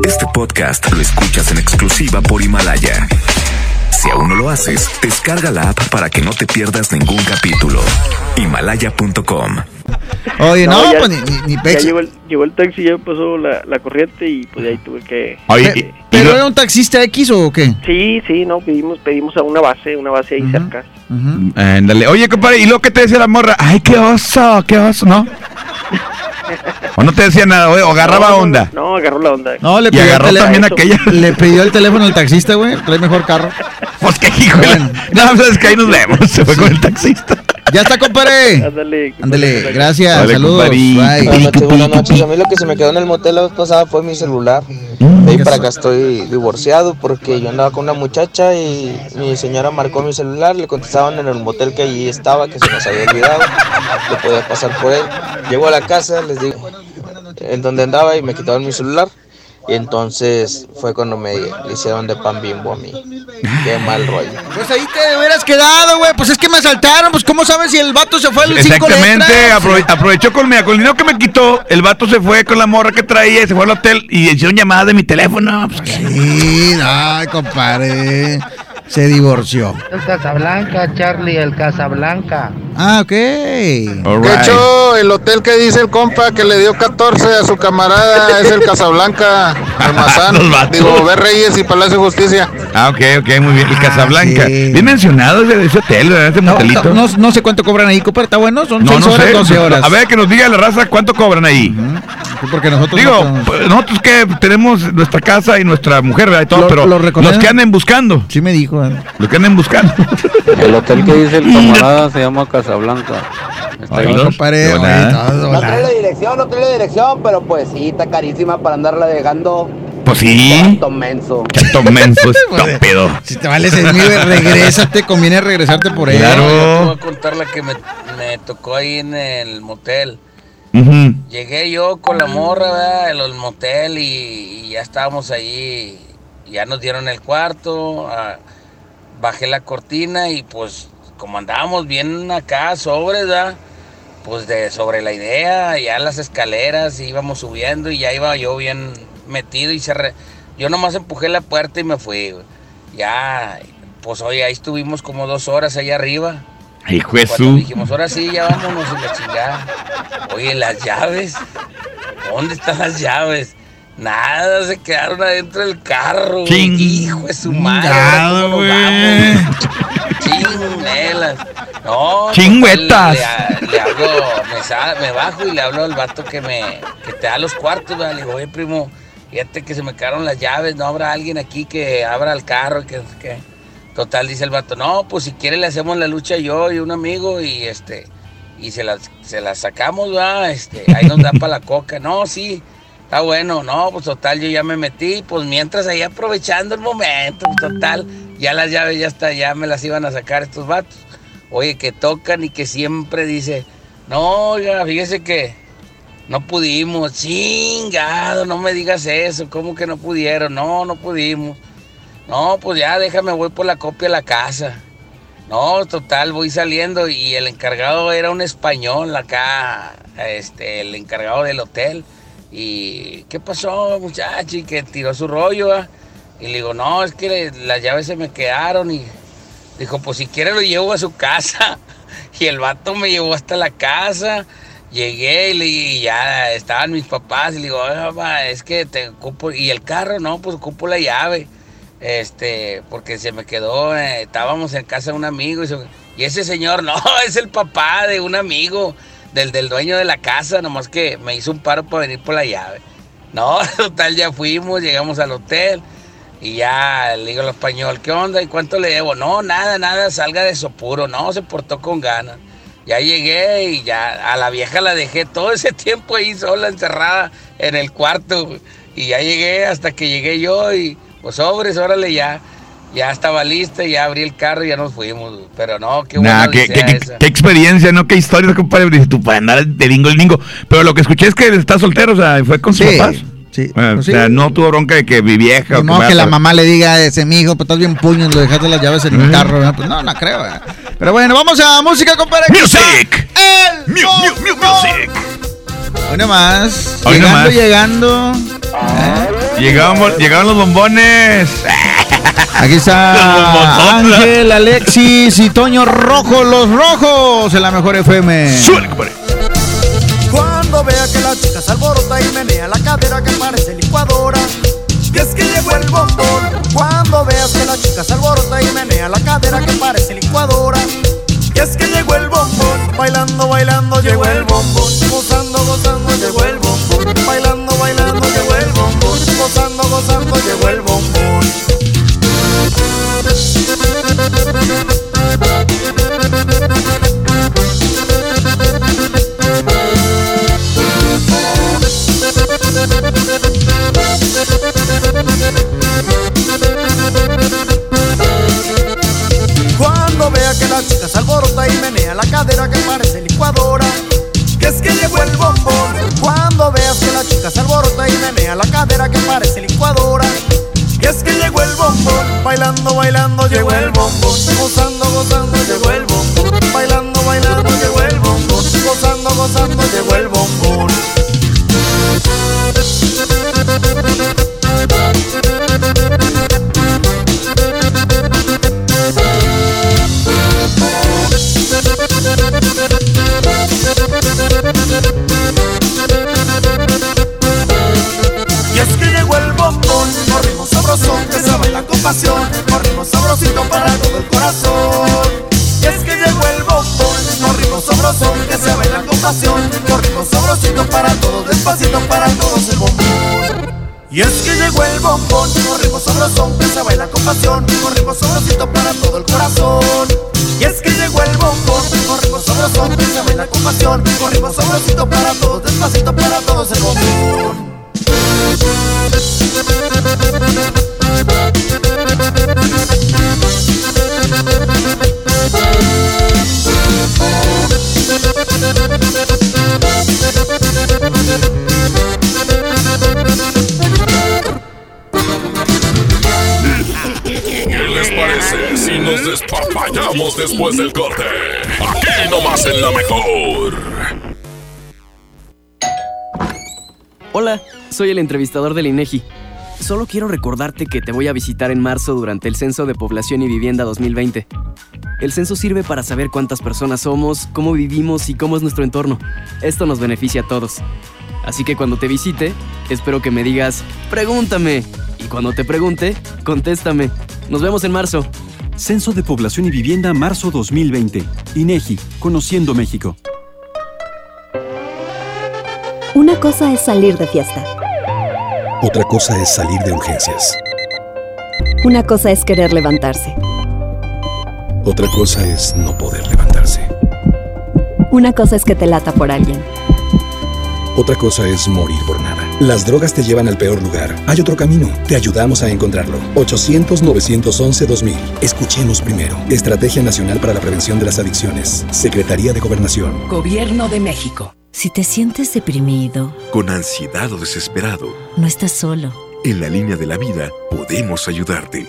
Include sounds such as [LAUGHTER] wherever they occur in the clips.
Este podcast lo escuchas en exclusiva por Himalaya. Si aún no lo haces, descarga la app para que no te pierdas ningún capítulo. Himalaya.com. Oye, no, ya- pues ni, ni, ni Ya pex. llegó el, llegó el taxi, ya pasó la, la corriente y pues ahí tuve que... Oye, ¿Pero era un taxista X o qué? Sí, sí, no, pedimos, pedimos a una base, una base ahí cerca. Ándale. Oye, compadre, ¿y lo que te decía la morra? Ay, qué oso, qué oso, ¿no? ¿O no te decía nada, oye, o agarraba No, onda? No, agarró la onda. No, le pidió, el agarró también eso. aquella. le pidió el teléfono al taxista, güey. Trae mejor carro. [LAUGHS] Pues qué hijo Bueno. No, sabes que ahí nos vemos. Se fue con el taxista. Ya está, compadre. Ándale. Ándale, gracias. Vale, Saludos. Bye. Buenas noches, buenas noches. A mí lo que se me quedó en el motel la vez pasada fue mi celular. De ahí para acá estoy divorciado porque yo andaba con una muchacha y mi señora marcó mi celular, le contestaban en el motel que allí estaba, que se nos había olvidado, que podía pasar por él. Llego a la casa, les digo en donde andaba y me quitaron mi celular. Y entonces fue cuando me hicieron de pan bimbo a mí. Qué mal rollo. Pues ahí te hubieras quedado, güey. Pues es que me asaltaron. Pues, ¿cómo sabes si el vato se fue al Exactamente, aprove- aprovechó con, mira, con el dinero que me quitó, el vato se fue con la morra que traía, se fue al hotel y hicieron llamadas de mi teléfono. Pues. Sí, ay, compadre. Se divorció. El Casablanca, Charlie, el Casablanca. Ah, ok. De hecho, el hotel que dice el compa que le dio 14 a su camarada es el Casablanca, Almazán, [LAUGHS] digo, Ver Reyes y Palacio de Justicia. Ah, ok, ok, muy bien. El Ah, Casablanca. sí. Bien mencionado ese, ese hotel, ¿verdad? Ese No, motelito. no, no sé cuánto cobran ahí, compadre. ¿Está bueno? Son No, 6 no horas, sé. 12 horas. A ver, que nos diga la raza cuánto cobran ahí. Porque nosotros Digo, no- pues, nosotros que tenemos nuestra casa y nuestra mujer, ¿verdad? Y todo, Lo- pero lo los que anden buscando, Sí me dijo. eh. los que anden buscando. El hotel que dice el [LAUGHS] camarada se llama Casablanca. Está Ay, no. oye, volada. todo de volada. dirección, no trae la dirección, pero pues sí, está carísima para andarla dejando Pues sí. menso. Chato menso, Pues, estúpido. [LAUGHS] Si te vale 6 mil, regrésate. Conviene regresarte por él. Claro. Yo te voy a contar la que me, me tocó ahí en el motel. Llegué yo con la morra, ¿verdad? En el motel y, ya estábamos ahí. Ya nos dieron el cuarto. ah, bajé la cortina y pues como andábamos bien acá sobres, ¿verdad? Pues de sobre la idea, ya las escaleras íbamos subiendo y ya iba yo bien metido y cerré. Yo nomás empujé la puerta y me fui. Ya, pues oye, ahí estuvimos como dos horas ahí arriba. Hijo Cuando Jesús. dijimos, ahora sí, ya vámonos y la chingada. Oye, las llaves. ¿Dónde están las llaves? Nada, se quedaron adentro del carro. Ching- Hijo de su madre. ¿ahora Chingado, cómo nos güey. Chinguelas. No, Chingüetas. total, Le, le hablo, me, me bajo y le hablo al vato que me que te da los cuartos. ¿verdad? Le digo, oye, primo, fíjate que se me quedaron las llaves. No habrá alguien aquí que abra el carro. Que, que... Total, dice el vato, no, pues si quiere le hacemos la lucha yo y un amigo y este y se las, se sacamos, va, este, ahí nos da para la coca. No, sí, está bueno, no, pues total, yo ya me metí, pues mientras ahí aprovechando el momento, pues total, ya las llaves ya está, ya me las iban a sacar estos vatos. Oye, que tocan y que siempre dice, no, oiga, fíjese que no pudimos, chingado, no me digas eso, ¿cómo que no pudieron? No, no pudimos. No, pues ya déjame, voy por la copia a la casa. No, total, voy saliendo y el encargado era un español acá, este, el encargado del hotel. Y, ¿qué pasó, muchacho? Y que tiró su rollo. Y le digo, no, es que las llaves se me quedaron. Y dijo, pues si quiere lo llevo a su casa. [LAUGHS] Y el vato me llevó hasta la casa. Llegué y, y ya estaban mis papás. Y le digo, "Oye, papá, es que te ocupo. Y el carro, no, pues ocupo la llave este, porque se me quedó, eh, estábamos en casa de un amigo y, se- y ese señor, [LAUGHS] no, es el papá de un amigo, del, del dueño de la casa, nomás que me hizo un paro para venir por la llave. No, [LAUGHS] total, ya fuimos, llegamos al hotel y ya le digo al español, ¿qué onda? ¿Y cuánto le debo? No, nada, nada, salga de eso puro, no, se portó con ganas. Ya llegué y ya a la vieja la dejé todo ese [LAUGHS] tiempo ahí sola, encerrada en el cuarto. Y ya llegué hasta que llegué yo y pues sobres, órale ya. Ya estaba lista, ya abrí el carro y ya nos fuimos. Pero no, qué buena Nah, qué, experiencia, ¿no? Qué historia, compadre. Dice tú, para andar de lingo el lingo. Pero lo que escuché es que está soltero, o sea, fue con sus Sí, papás. sí. Ah, Pues o sea, sí. no tuvo bronca de que mi vieja. o no, que la mamá le diga a ese mijo, pues estás bien puño, lo dejaste las llaves en el carro. Pues no, no creo. ¿verdad? Pero bueno, vamos a música, compadre. Music. El Mu- mu- mu- music. Hoy nomás. Hoy llegando, nomás. llegando. ¿eh? Llegamos, llegaron los bombones. Aquí está [LAUGHS] Ángel, Alexis y Toño Rojo, los rojos en la mejor FM. Cuando vea que la chica se alborota y menea la cadera que parece licuadora. Y es que llegó el bombón. Cuando veas que la chica se alborota y menea la cadera que parece licuadora. Y es que llegó el bombón. Bailando, bailando, llegó el bombón. Gozando, menea la cadera que parece licuadora. Que es que llegó el bombón. Cuando veas que la chica se alborota y menea la cadera que parece licuadora. Que es que llegó el bombón. Bailando, bailando, llegó el bombón. Gozando, gozando, llegó el bombón. Bailando, bailando, llegó el bombón. Gozando, gozando, llegó el bombón. Para todo el corazón. Y es que llegó el bombón, corrimos sabrosón, que se baila con pasión, corrimos sabrosito para todos, despacito para todos el bombón. Y es que llegó el bombón, corrimos sabrosón, que se baila con pasión, corrimos sabrosito para todo el corazón. Y es que llegó el bombón, corrimos sabrosón, que se baila con pasión, corrimos sabrosito para todos, despacito para todos el bombón. Nos después del corte? Aquí nomás en la mejor. Hola, soy el entrevistador del INEGI. Solo quiero recordarte que te voy a visitar en marzo durante el Censo de Población y Vivienda 2020. El censo sirve para saber cuántas personas somos, cómo vivimos y cómo es nuestro entorno. Esto nos beneficia a todos. Así que cuando te visite, espero que me digas, pregúntame. Y cuando te pregunte, contéstame. Nos vemos en marzo. Censo de Población y Vivienda marzo 2020. INEGI, Conociendo México. Una cosa es salir de fiesta. Otra cosa es salir de urgencias. Una cosa es querer levantarse. Otra cosa es no poder levantarse. Una cosa es que te lata por alguien. Otra cosa es morir por nada. Las drogas te llevan al peor lugar. Hay otro camino. Te ayudamos a encontrarlo. 800-911-2000. Escuchemos primero. Estrategia Nacional para la Prevención de las Adicciones. Secretaría de Gobernación. Gobierno de México. Si te sientes deprimido, Con ansiedad o desesperado, no estás solo. en la línea de la vida podemos ayudarte.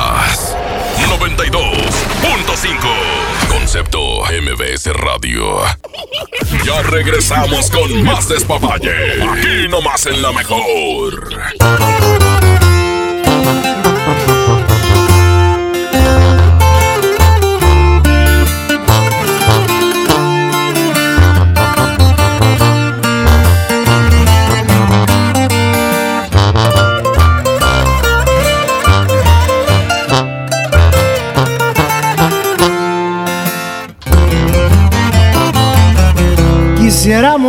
92.5. Concepto MBS Radio. Ya regresamos con más despapalle. Aquí nomás en la mejor.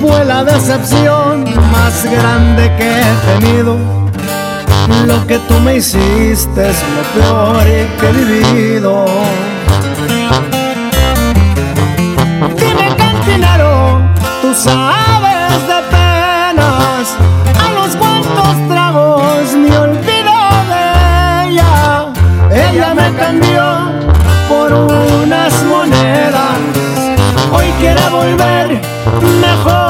Fue la decepción más grande que he tenido. Lo que tú me hiciste es lo peor que he vivido. Dime cantinero, tú sabes de penas. A los cuantos tragos me olvido de ella. Ella me cambió por unas monedas. Hoy quiere volver, mejor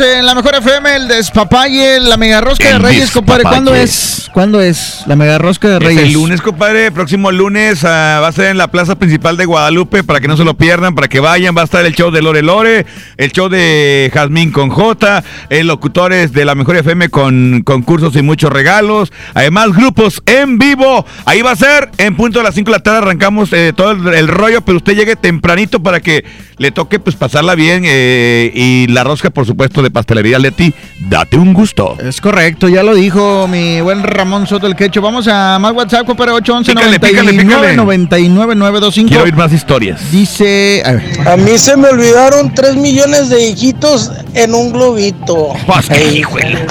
En la mejor FM, el despapalle, la mega rosca de Reyes, compadre. ¿Cuándo es? ¿Cuándo es la mega rosca de Es Reyes? el lunes, compadre. Próximo lunes ah, va a ser en la plaza principal de Guadalupe para que no se lo pierdan, para que vayan. Va a estar el show de Lore Lore, el show de Jazmín con J, el locutores de la Mejor FM con concursos y muchos regalos. Además, grupos en vivo. Ahí va a ser en punto de las 5 de la tarde. Arrancamos eh, todo el, el rollo, pero usted llegue tempranito para que le toque pues pasarla bien. eh, y la rosca, por supuesto, de pastelería Leti. Date un gusto. Es correcto, ya lo dijo mi buen Ramón Soto el Quecho. Vamos a más WhatsApp, compadre, 811 Pícale, pícale, 99 pícale. 99 925. Quiero oír más historias. Dice, a ver. A mí se me olvidaron 3 millones de hijitos en un globito. Ey.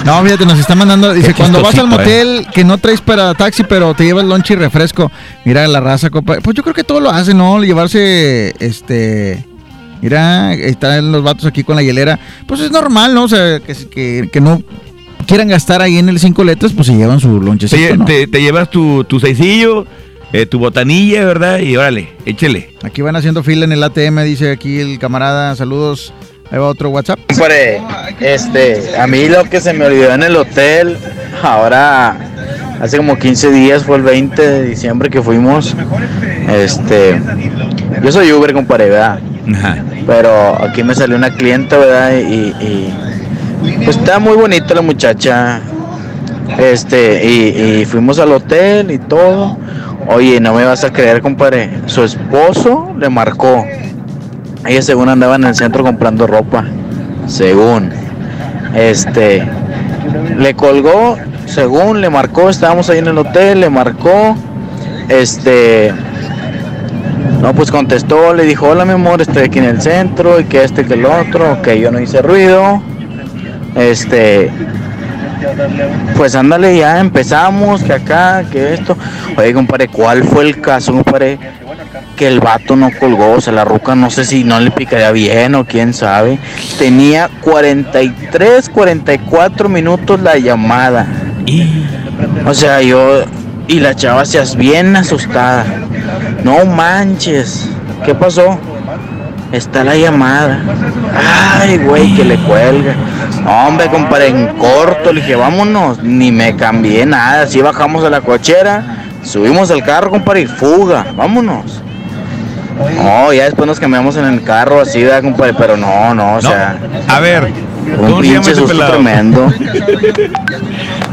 No, fíjate, nos está mandando. Dice: Qué Cuando vas al motel que no traes para taxi, pero te llevas lonche y refresco. Mira la raza, compa. Pues yo creo que todo lo hace, ¿no? Llevarse, este. Mira, están los vatos aquí con la hielera. Pues es normal, ¿no? O sea, que, que, que no quieran gastar ahí en el cinco letras, pues se llevan su Te, lonchecito, ¿no? te- te llevas tu, tu seisillo, eh, tu botanilla, ¿verdad? Y órale, échele. Aquí van haciendo fila en el ATM, dice aquí el camarada. Saludos. Ahí va otro WhatsApp. Compadre, este, a mí lo que se me olvidó en el hotel, ahora hace como 15 días, fue el 20 de diciembre que fuimos. Este, yo soy Uber, compadre, ¿verdad? Pero aquí me salió una clienta, ¿verdad? Y, y, está muy bonita la muchacha. Este, y, y fuimos al hotel y todo. Oye, no me vas a creer, compadre. Su esposo le marcó. Ella según andaba en el centro comprando ropa. Según. Este. Le colgó, según le marcó, estábamos ahí en el hotel, le marcó. Este. No, pues contestó, le dijo, hola mi amor, estoy aquí en el centro, y que este, que el otro, que yo no hice ruido. Este. Pues ándale, ya empezamos, que acá, que esto. Oye, compadre, ¿cuál fue el caso, compadre? que el vato no colgó, o sea, la ruca no sé si no le picaría bien o quién sabe. Tenía 43, 44 minutos la llamada. O sea, yo y la chava se bien asustada. No manches, ¿qué pasó? Está la llamada. Ay, güey, que le cuelga. No, hombre, compadre, en corto. Le dije, vámonos. Ni me cambié nada. Así bajamos a la cochera, subimos al carro, compadre, y fuga. Vámonos. No, ya después nos cambiamos en el carro, así, ¿verdad, compadre? Pero no, no, o sea. A ver, Un ¿cómo se llama pinche susto pelado? tremendo.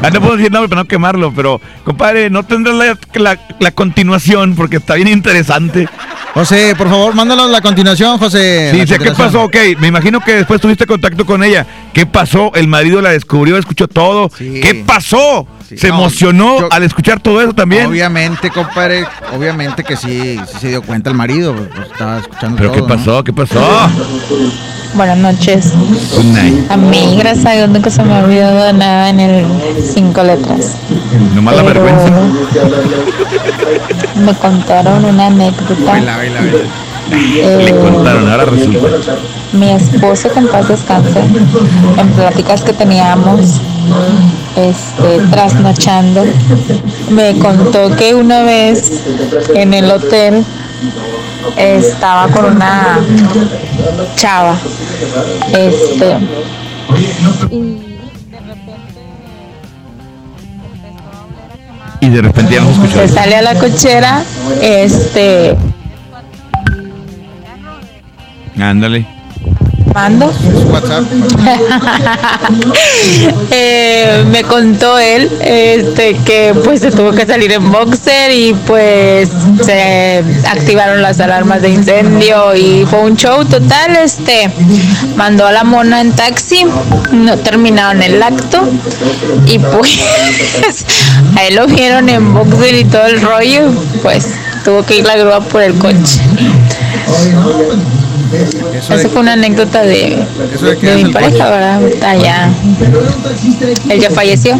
Ah, no puedo decir nombre para no quemarlo, pero, compadre, no tendrás la, la- la continuación porque está bien interesante. José, por favor, mándanos la continuación, José. Sí, dice, ¿qué pasó? Ok, me imagino que después tuviste contacto con ella. ¿Qué pasó? El marido la descubrió, escuchó todo. ¿Qué pasó? ¿Se no, emocionó yo- al escuchar todo eso también? Obviamente, compadre, obviamente que sí, sí se dio cuenta el marido, pues, pues, estaba escuchando ¿Pero qué pasó? ¿Qué pasó? Buenas noches. A mí, gracias a Dios, nunca se me ha olvidado nada en el cinco letras. Nomás la vergüenza. Me contaron una anécdota. Le Eh, contaron, ahora resulta. Mi esposo, que en paz descanse, en pláticas que teníamos, este, trasnochando, me contó que una vez en el hotel estaba con una chava. Este. Y de repente ya no se escuchó. Se sale a la cochera, este, Ándale. mando. [LAUGHS] Eh, me contó él este que pues se tuvo que salir en boxer y pues se activaron las alarmas de incendio y fue un show total este mandó a la mona en taxi no terminaron el acto y pues [LAUGHS] ahí lo vieron en boxer y todo el rollo pues tuvo que ir la grúa por el coche Eso fue una anécdota de, mi pareja. ¿verdad? Ya. Él ya falleció.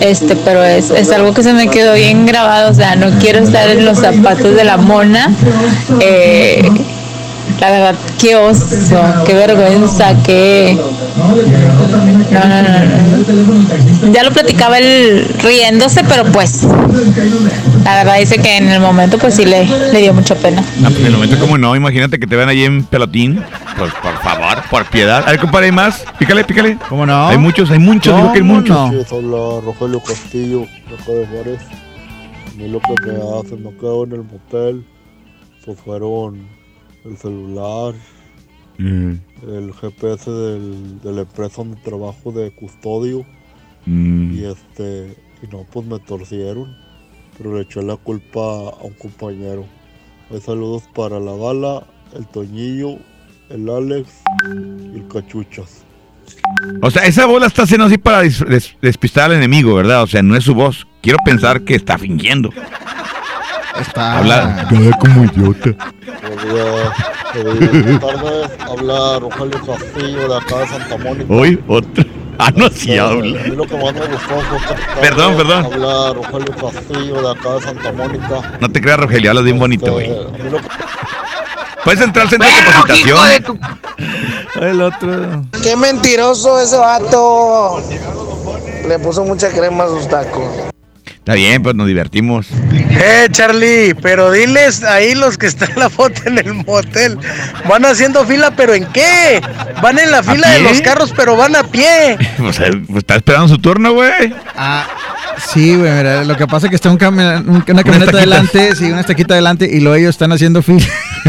Este, pero es, es algo que se me quedó bien grabado. O sea, no quiero estar en los zapatos de la mona. Eh, la verdad, qué oso, qué vergüenza, qué. No, no, no, no. Ya lo platicaba él riéndose, pero pues. La verdad dice que en el momento, pues sí le, le dio mucha pena. Ah, pues en el momento como no, imagínate que te vean ahí en pelotín. Pues por favor, por piedad. A ver, compadre, ¿hay más? Pícale, pícale. ¿Cómo no? Hay muchos, hay muchos, digo que hay muchos. Habla Rogelio Castillo, de Juárez. A mí lo que me hacen, no quedo en el motel, pues fueron el celular, Mm, el GPS del, de la empresa donde trabajo de custodio mm. y este, y no, pues me torcieron, pero le eché la culpa a un compañero. Hay saludos para la bala, el Toñillo, el Alex y el Cachuchas. O sea, esa bola está haciendo así para des- despistar al enemigo, ¿verdad? O sea, no es su voz. Quiero pensar que está fingiendo. Está. Habla como idiota. Buenas tardes, habla Rogelio Castillo de acá de Santa Mónica. Hoy, otro. [LAUGHS] Ah, no, sí Este, habla. A mí lo que más me gustó fue que Perdón, perdón. Habla Rogelio Castillo de acá de Santa Mónica. No te creas, Rogelio, hablas bien bonito, güey. Que- Puedes entrar al centro de capacitación. [LAUGHS] El otro. Qué mentiroso ese vato. Le puso mucha crema a sus tacos. Está bien, pues nos divertimos. Eh, Charlie, pero diles ahí los que están en la foto en el motel. Van haciendo fila, pero ¿en qué? Van en la fila de los carros, pero van a pie. [LAUGHS] O sea, pues está esperando su turno, güey. Ah, sí, güey, mira, lo que pasa es que está un cami- un- una camioneta estaquita. adelante, sí, una estaquita adelante, y luego ellos están haciendo fila. [LAUGHS]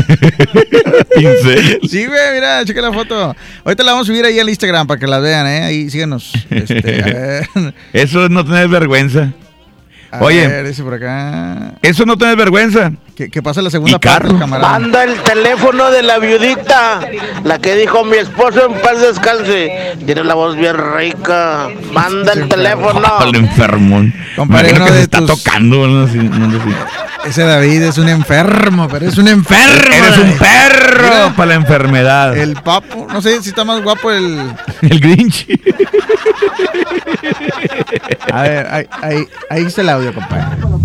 Pincel. Sí, güey, mira, checa la foto. Ahorita la vamos a subir ahí al Instagram para que la vean, ¿eh? Ahí síganos. Este, a [LAUGHS] ver. Eso es no tener vergüenza. A Oye, ver, dice por acá. eso no tener vergüenza. Que, que pasa la segunda Y parte, camarada. Manda el teléfono de la viudita, la que dijo mi esposo en paz descanse. Tiene la voz bien rica. Manda el teléfono. Al enfermón. Compadre, que se está tus- tocando. ¿no? Así, no sé si- Ese David es un enfermo, pero es un enfermo. Eres un perro Mira, para la enfermedad. El papo, no sé si está más guapo el. [LAUGHS] El Grinch. [LAUGHS] A ver, ahí, ahí, ahí está el audio, compadre.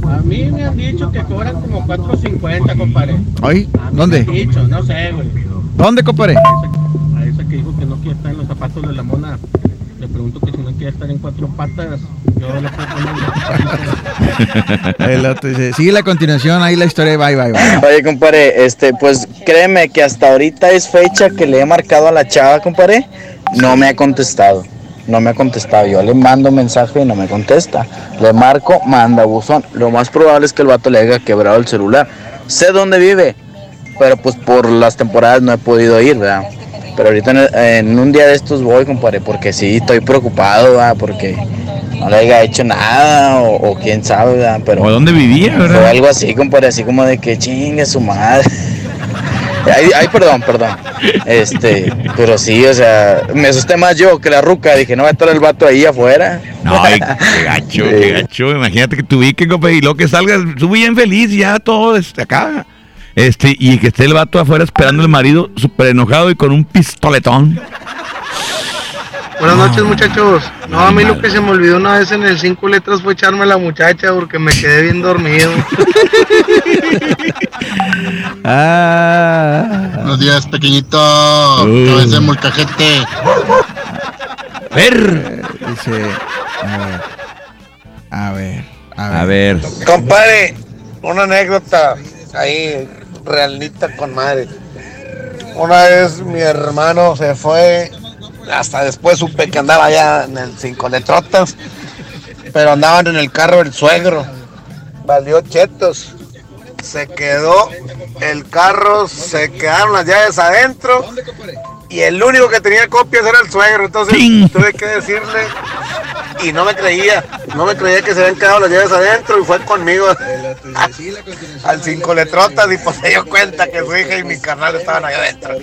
A mí me han dicho que cobran como 4.50, compadre. ¿Ay? ¿Dónde? Me han dicho, no sé, güey. ¿Dónde, compadre? A esa que dijo que no quiere estar en los zapatos de la mona. Le pregunto que si no quiere estar en cuatro patas, yo le puedo poner. El otro dice, sigue la continuación, ahí la historia, bye, bye, bye. Oye, compadre, este, pues créeme que hasta ahorita es fecha que le he marcado a la chava, compadre. No me ha contestado. No me ha contestado. Yo le mando mensaje y no me contesta. Le marco, manda buzón. Lo más probable es que el vato le haya quebrado el celular. Sé dónde vive, pero pues por las temporadas no he podido ir, ¿verdad? Pero ahorita en, el- en un día de estos voy, compadre, porque sí, estoy preocupado, ¿verdad? Porque no le haya hecho nada o, o quién sabe, ¿verdad? Pero ¿O dónde vivía, verdad? fue algo así, compadre, así como de que chingue su madre. [LAUGHS] Ay, ay, perdón, perdón. Este, pero sí, o sea, me asusté más yo que la ruca. Dije, no va a estar el vato ahí afuera. No, ay, qué gacho, qué gacho. Imagínate que te ubiquen, compadre, y luego que salgas, tú bien feliz, ya todo desde acá. Este, y que esté el vato afuera esperando el marido, súper enojado y con un pistoletón. Buenas noches, muchachos. No, a mí lo que se me olvidó una vez en el cinco letras fue echarme a la muchacha porque me quedé bien dormido. [LAUGHS] Ah. Buenos días, pequeñito. Cabeza de molcajete. Ver. Dice, a ver, a ver, a ver. A ver. Compadre, una anécdota ahí, realita con madre. Una vez mi hermano se fue, hasta después supe que andaba allá en el Cinco Letrotas, pero andaban en el carro el suegro. Valió chetos. Se quedó el carro, se quedaron las llaves adentro y el único que tenía copias era el suegro. Entonces tuve que decirle y no me creía, no me creía que se habían quedado las llaves adentro y fue conmigo [LAUGHS] al cinco letrotas y pues se dio cuenta que su hija y mi carnal estaban allá adentro.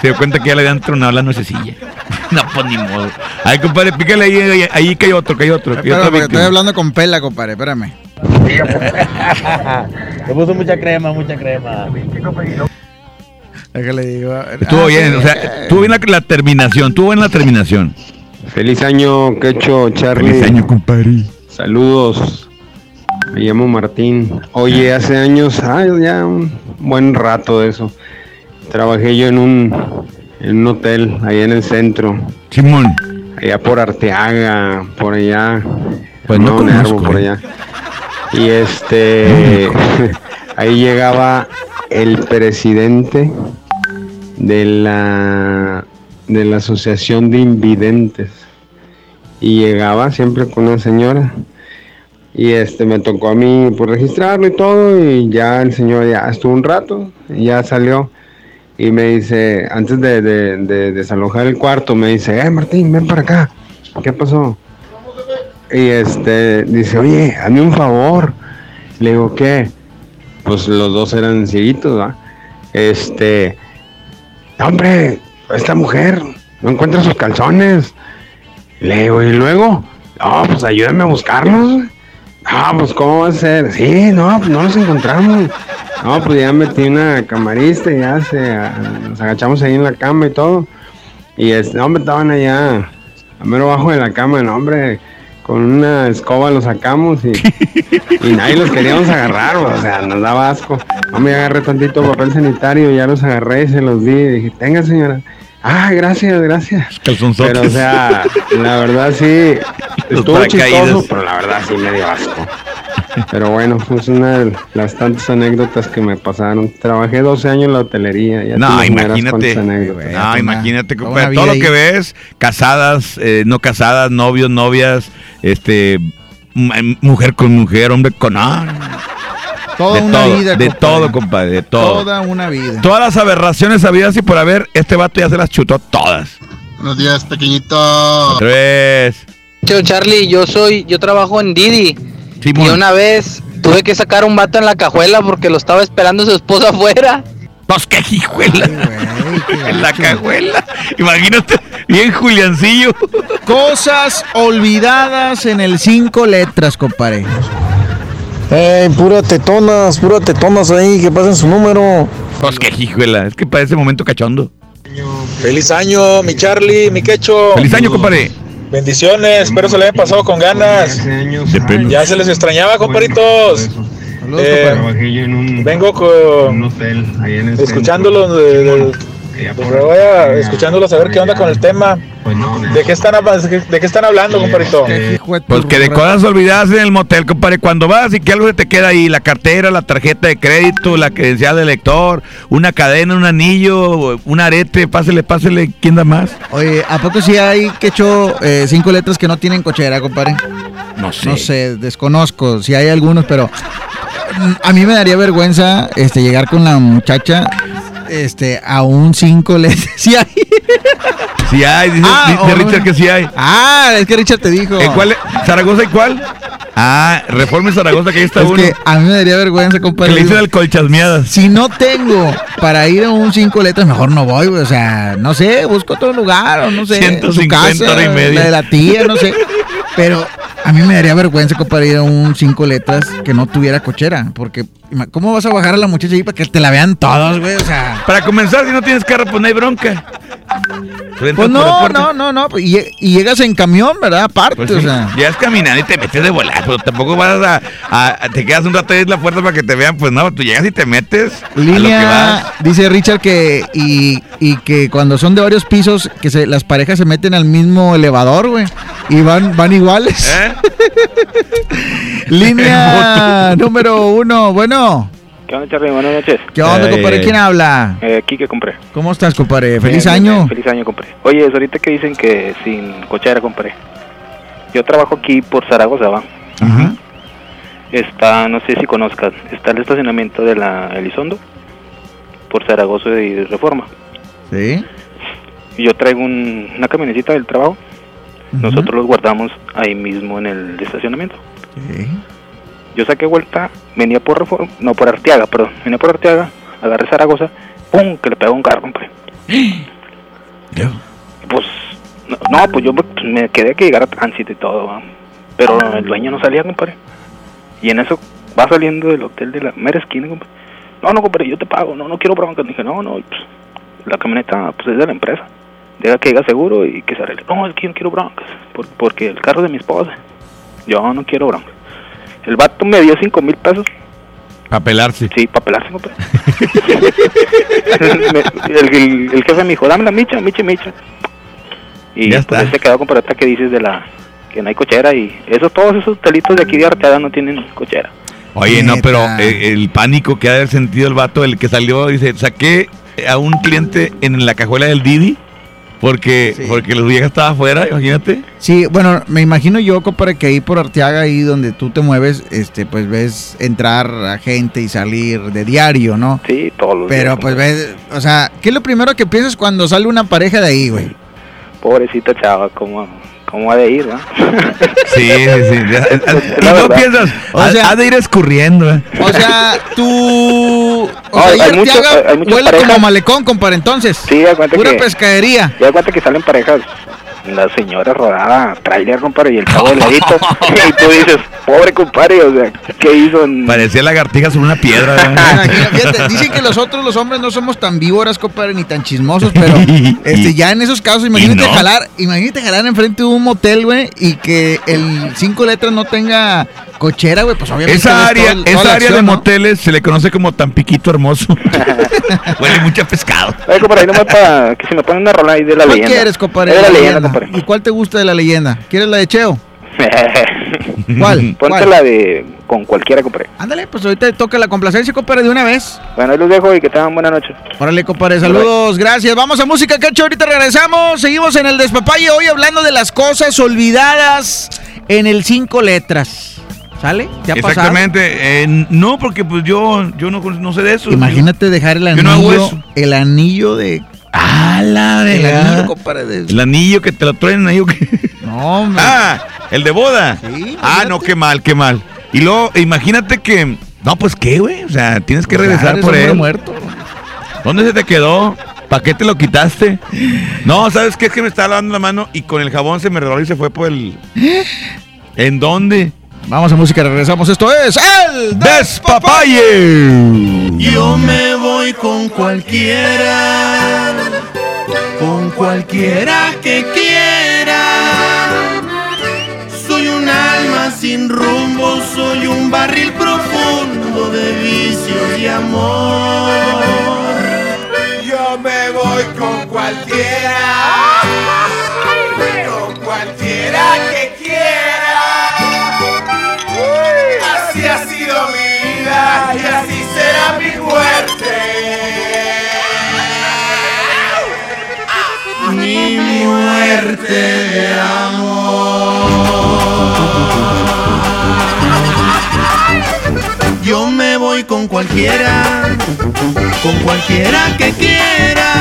Se dio cuenta que ya le habían tronado la nuececilla. [LAUGHS] No, pues ni modo. Ay, compadre, pícale ahí, ahí, ahí que hay otro, que hay otro. que porque estoy hablando con Pela, compadre, espérame. [LAUGHS] Le puso mucha crema, mucha crema. Digo. Estuvo Ah, bien, o sea, estuvo bien la, la terminación, estuvo en la terminación. Feliz año, Quecho, Charlie. Feliz año, compadre. Saludos. Me llamo Martín. Oye, hace años, ah, ya un buen rato de eso. Trabajé yo en un, en un hotel allá en el centro. Simón. Allá por Arteaga, por allá. Pues no Nervo, conozco, por eh. allá. Y este, [LAUGHS] ahí llegaba el presidente de la de la asociación de invidentes. Y llegaba siempre con una señora. Y este me tocó a mí por registrarlo y todo y ya el señor ya estuvo un rato y ya salió y me dice antes de, de- de desalojar el cuarto me dice eh Martín ven para acá qué pasó y este dice oye hazme un favor le digo qué pues los dos eran cieguitos este hombre esta mujer no encuentra sus calzones le digo, ¿y luego? No, pues ayúdame a buscarlos. Ah, pues ¿cómo va a ser? Sí, no, pues no los encontramos. No, pues ya metí una camarista y ya se, nos agachamos ahí en la cama y todo. Y este, hombre, estaban allá, a mero bajo de la cama, no, hombre, con una escoba los sacamos y, [LAUGHS] y nadie los queríamos agarrar, o sea, nos daba asco. No me agarré tantito papel sanitario, ya los agarré y se los di. Y dije, tenga señora. Ah, gracias, gracias. Calzonzotes. Pero o sea, la verdad sí, estuvo chistoso, pero la verdad sí me dio asco. Pero bueno, es una de las tantas anécdotas que me pasaron. Trabajé 12 años en la hotelería. Ya te No, imagínate. anécdotas. No, imagínate, una Todo lo que ves, casadas, eh, no casadas, novios, novias, este, mujer con mujer, hombre con. ah, Toda de una todo, vida, De compadre. todo, compadre, de todo. Toda una vida. Todas las aberraciones habidas y por haber, este vato ya se las chutó todas. Buenos días, pequeñito. Tres. Yo, Charlie, yo soy, yo trabajo en Didi. Y una vez tuve que sacar un vato en la cajuela porque lo estaba esperando su esposa [LAUGHS] afuera. Pues qué hijuela. En la cajuela. Imagínate, bien Juliancillo. Cosas olvidadas en el cinco letras, compadre. Ey, pura tetonas, pura tetonas ahí, que pasen su número. Pues qué hijuela. Es que para ese momento cachondo. Feliz año, mi Charlie, mi quecho. Feliz año, compadre. Bendiciones, espero se le hayan pasado con ganas. Ya se les extrañaba, comparitos. Eh, vengo con, escuchándolos de- de- pues, voy a- escuchándolos a ver qué onda con el tema. ¿De qué están, de qué están hablando, comparito? Pues que de cosas olvidadas en el motel, compadre. Cuando vas y que algo se te queda ahí, la cartera, la tarjeta de crédito, la credencial del lector, una cadena, un anillo, un arete, pásele, pásele, ¿quién da más? Oye, ¿a poco sí hay que hecho eh, cinco letras que no tienen cochera, compadre? No sé. No sé, desconozco si hay algunos, pero mm, a mí me daría vergüenza este llegar con la muchacha este a un cinco letras. Sí hay. Sí hay, dice, Ah, dice Richard que sí hay. Ah, es que Richard te dijo. ¿En cuál? ¿Zaragoza y cuál? Ah, Reforma y Zaragoza, que ahí está Es uno. que a mí me daría vergüenza, Que compadre. le dicen Digo, al colchasmeadas. Si no tengo para ir a un cinco letras, mejor no voy, güey. O sea, no sé, busco otro lugar, o no sé. 150 su casa, hora y media. La de la tía, no sé. Pero a mí me daría vergüenza, compadre, ir a un cinco letras que no tuviera cochera. Porque, ¿cómo vas a bajar a la muchacha ahí para que te la vean todos, güey? O sea. Para comenzar, si no tienes carro, pues no hay bronca. Pues no, no, no, no. pues, Y, y llegas en camión, ¿verdad? Aparte, Pues o sea. ya es caminando y te metes de volar, pero tampoco vas a, a- a- te quedas un rato ahí en la puerta para que te vean, pues no, tú llegas y te metes a lo que Línea, vas. dice Richard que y, y que cuando son de varios pisos, que se, las parejas se meten al mismo elevador, güey, y van, van iguales. ¿Eh? [LAUGHS] Línea [LAUGHS] número uno, bueno, ¿Qué onda, Charly? Buenas noches. ¿qué onda, Eh, compadre? ¿Quién habla? Eh, aquí que compré. ¿Cómo estás, compadre? ¡Feliz bien, año! bien, Feliz año, compré. Oye, es ahorita que dicen que sin cochera compré. Yo trabajo aquí por Zaragoza, ¿va? Ajá. Está, no sé si conozcas, está el estacionamiento de la Elizondo por Zaragoza y Reforma. Sí. Y yo traigo un- una camionetita del trabajo. Nosotros los guardamos ahí mismo en el estacionamiento. Yo saqué vuelta, venía por no por Arteaga, perdón, venía por Arteaga, agarré Zaragoza, ¡pum! que le pegó un carro, compadre. [GASPS] Pues, no, no, pues yo me quedé que llegar a tránsito y todo, ¿va? pero el dueño no salía, compadre. Y en eso va saliendo del hotel de la mera esquina, compadre. No, no, compadre, yo te pago, no, no quiero broncas. Dije, no, no, pues, la camioneta pues es de la empresa. Deja que diga seguro y que se arregle. No, es que yo no quiero broncas, por- porque el carro es de mi esposa. Yo no quiero broncas. El vato me dio cinco mil pesos. Para pelarse. Sí, para pelarse, compadre. [LAUGHS] El, el- el jefe me dijo, dame la micha, micha, micha. Y Ya pues está. se quedó con ahorita que dices de la que no hay cochera y esos todos esos telitos de aquí de Arteaga no tienen cochera. Oye, no, pero eh, el pánico que ha sentido el vato, el que salió, dice, saqué a un cliente en la cajuela del Didi porque, porque los viejas estaba afuera, imagínate. Sí, bueno, me imagino yo, compadre, que ahí por Arteaga, ahí donde tú te mueves, este, pues ves entrar a gente y salir de diario, ¿no? Sí, todos los Pero días, pues ves, o sea, ¿qué es lo primero que piensas cuando sale una pareja de ahí, güey? Pobrecita chava, ¿cómo, cómo ha de ir, va? [LAUGHS] Sí, sí, sí. [LAUGHS] Y no piensas, O ha, sea- ha de ir escurriendo. ¿eh? O sea, tú... O No, sea, hay mucho- hay muchas huele parejas. como malecón, compadre, entonces. Sí, da cuenta Pura que... pescadería. Ya cuenta que salen parejas, la señora rodada, trailer, compadre, y el chavo de ladito. [LAUGHS] y tú dices, pobre compadre, o sea, ¿qué hizo? En... Parecía lagartija sobre una piedra. [LAUGHS] fíjate, dicen que nosotros los hombres no somos tan víboras, compadre, ni tan chismosos, pero [LAUGHS] este, ya en esos casos, imagínate no. jalar, imagínate jalar enfrente de un motel, güey, y que el cinco letras no tenga cochera, güey, pues obviamente. Esa área, todo- toda esa área de moteles se le conoce como Tampiquito Hermoso. Huele mucho a pescado. Oye, compadre, ahí nomás para que si me ponen una rola ahí de la ¿Cuál leyenda. quieres, compadre? De la leyenda, leyenda? ¿Y cuál te gusta de la leyenda? ¿Quieres la de Cheo? [LAUGHS] ¿Cuál? Ponte la de con cualquiera, compadre. Ándale, pues ahorita te toca la complacencia, compadre, de una vez. Bueno, ahí los dejo y que tengan buena noche. Órale, compadre, saludos, gracias. Vamos a música, cacho, ahorita regresamos. Seguimos en el despapalle hoy hablando de las cosas olvidadas en el cinco letras. ¿Sale? ¿Te ha pasado? Exactamente. eh, no, porque pues yo, yo no, no sé de eso. Imagínate dejar el Yo no hago anillo, eso. el anillo de... Ah, la El verdad. anillo, compadre, de... El anillo que te lo traen ahí. ¿o qué? No, [LAUGHS] hombre. Ah, el de boda. ah, no, qué mal, qué mal. Y luego, imagínate que. No, pues qué, güey. O sea, tienes que regresar por él. muerto. ¿Dónde se te quedó? ¿Para qué te lo quitaste? No, ¿sabes qué? Es que me estaba lavando la mano y con el jabón se me redó y se fue por el. ¿En dónde? Vamos a música, regresamos. Esto es el Despapalle. Yo me voy con cualquiera, con cualquiera que quiera. sin rumbo, soy un barril profundo de vicios y amor. Yo me voy con cualquiera, vida y así será mi muerte. Mi muerte de amor. Yo me voy con cualquiera, con cualquiera que quiera.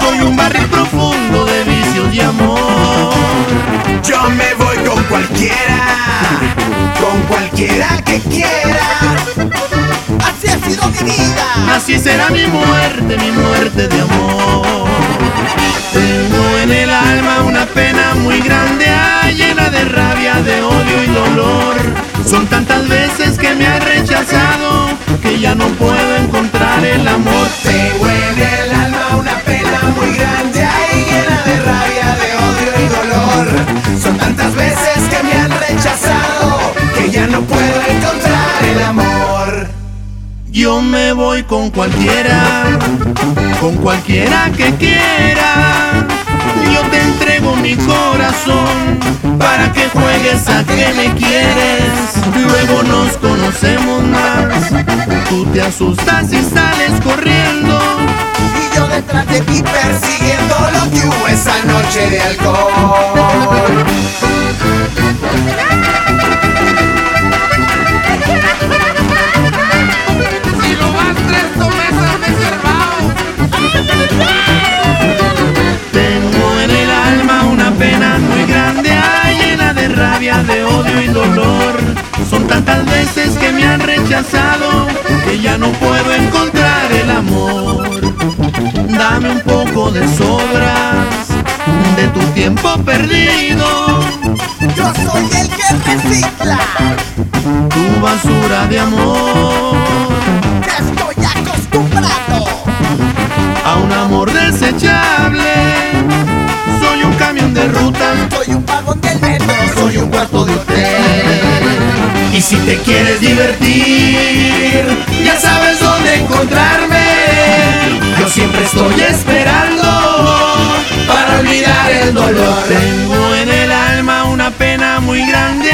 Soy un barril profundo de y amor. Yo me voy con cualquiera, con cualquiera que quiera. Así ha sido mi vida. Así será mi muerte, mi muerte de amor. Tengo en el alma una pena muy grande, llena de rabia, de odio y dolor. Son tantas veces que me ha rechazado que ya no puedo encontrar el amor. Tengo en rabia, de odio y dolor. Son tantas veces que me han rechazado que ya no puedo encontrar el amor. Yo me voy con cualquiera, con cualquiera que quiera. Yo te entrego mi corazón para que juegues a que me quieres. Luego nos conocemos más. Tú te asustas y sales corriendo. Yo detrás de ti persiguiendo lo que hubo esa noche de alcohol. Si lo vas tres tomesas Tengo en el alma una pena muy grande, llena de rabia, de odio y dolor. Son tantas veces que me han rechazado que ya no puedo encontrar el amor. Dame un poco de sobras de tu tiempo perdido. Yo soy el que recicla. Tu basura de amor. Estoy acostumbrado. a un amor desechable. Soy un camión de ruta, Soy un vagón del metro. soy un cuarto de hotel. Y si te quieres divertir, ya sabes dónde encontrarme. Estoy esperando para olvidar el dolor. Tengo en el alma una pena muy grande,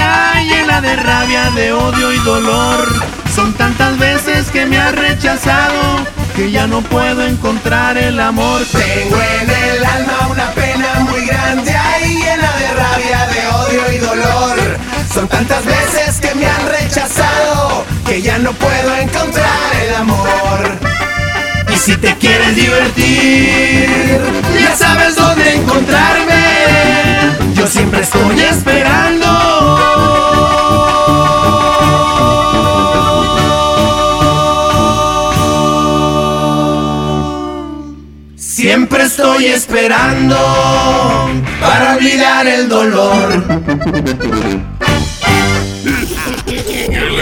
llena de rabia, de odio y dolor. Son tantas veces que me has rechazado que ya no puedo encontrar el amor. Tengo en el alma una pena muy grande, llena de rabia, de odio y dolor. Son tantas veces que me han rechazado que ya no puedo encontrar el amor. Y si te quieres divertir, ya sabes dónde encontrarme. Yo siempre estoy esperando. Siempre estoy esperando para olvidar el dolor.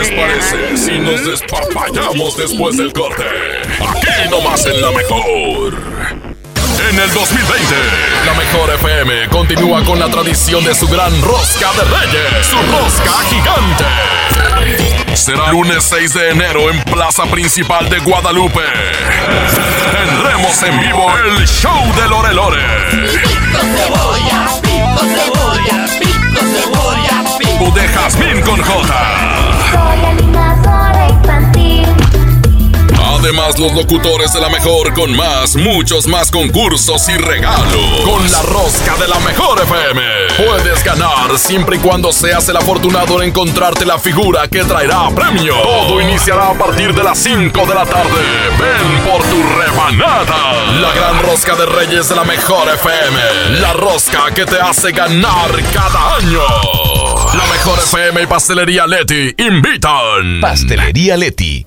¿Qué les parece si nos despapallamos después del corte? Aquí nomás en la mejor. En el 2020, la mejor FM continúa con la tradición de su gran rosca de reyes, su rosca gigante. Será lunes 6 de enero en Plaza Principal de Guadalupe. Tendremos en vivo el show de Lore Lore. cebolla, pico cebolla, pico cebolla, pico. De Jazmín con J. Además, los locutores de la mejor con más, muchos más concursos y regalos. Con la rosca de la mejor FM. Puedes ganar siempre y cuando seas el afortunado en encontrarte la figura que traerá premio. Todo iniciará a partir de las 5 de la tarde. Ven por tu rebanada. La gran rosca de Reyes de la mejor FM. La rosca que te hace ganar cada año. La mejor FM y Pastelería Leti invitan. Pastelería Leti.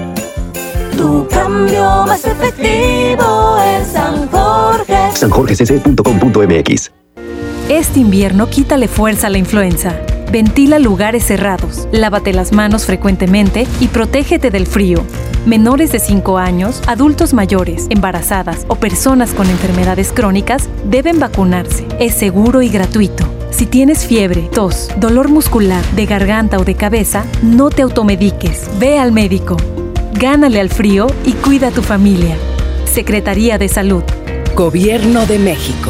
Tu cambio más efectivo en San Jorge. sanjorgecc.com.mx Este invierno quítale fuerza a la influenza. Ventila lugares cerrados, lávate las manos frecuentemente y protégete del frío. Menores de 5 años, adultos mayores, embarazadas o personas con enfermedades crónicas deben vacunarse. Es seguro y gratuito. Si tienes fiebre, tos, dolor muscular, de garganta o de cabeza, no te automediques. Ve al médico. Gánale al frío y cuida a tu familia. Secretaría de Salud. Gobierno de México.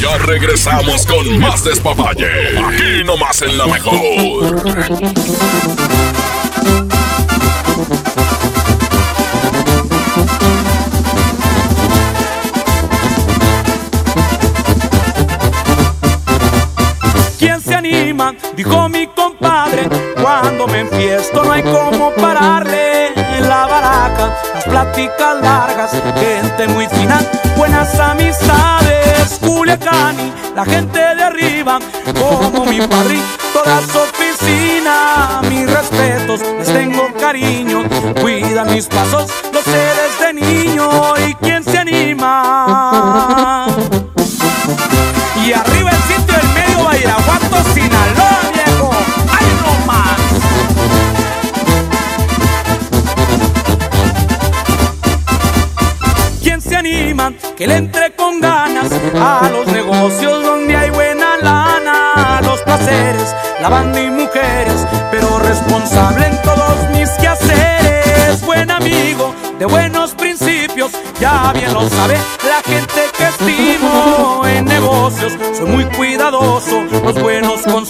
Ya regresamos con más despapalle. Aquí nomás en la mejor. ¿Quién se anima? Dijo mi compadre. Cuando me enfiesto no hay como pararle. Largas, gente muy fina, buenas amistades. Culiacani, la gente de arriba, como mi padre, toda su oficina. Mis respetos, les tengo cariño, cuidan mis pasos, lo sé desde niño. ¿Y quién se anima? Que le entre con ganas a los negocios donde hay buena lana, los placeres, la banda y mujeres, pero responsable en todos mis quehaceres. Buen amigo de buenos principios, ya bien lo sabe la gente que estimo en negocios. Soy muy cuidadoso, los buenos consejos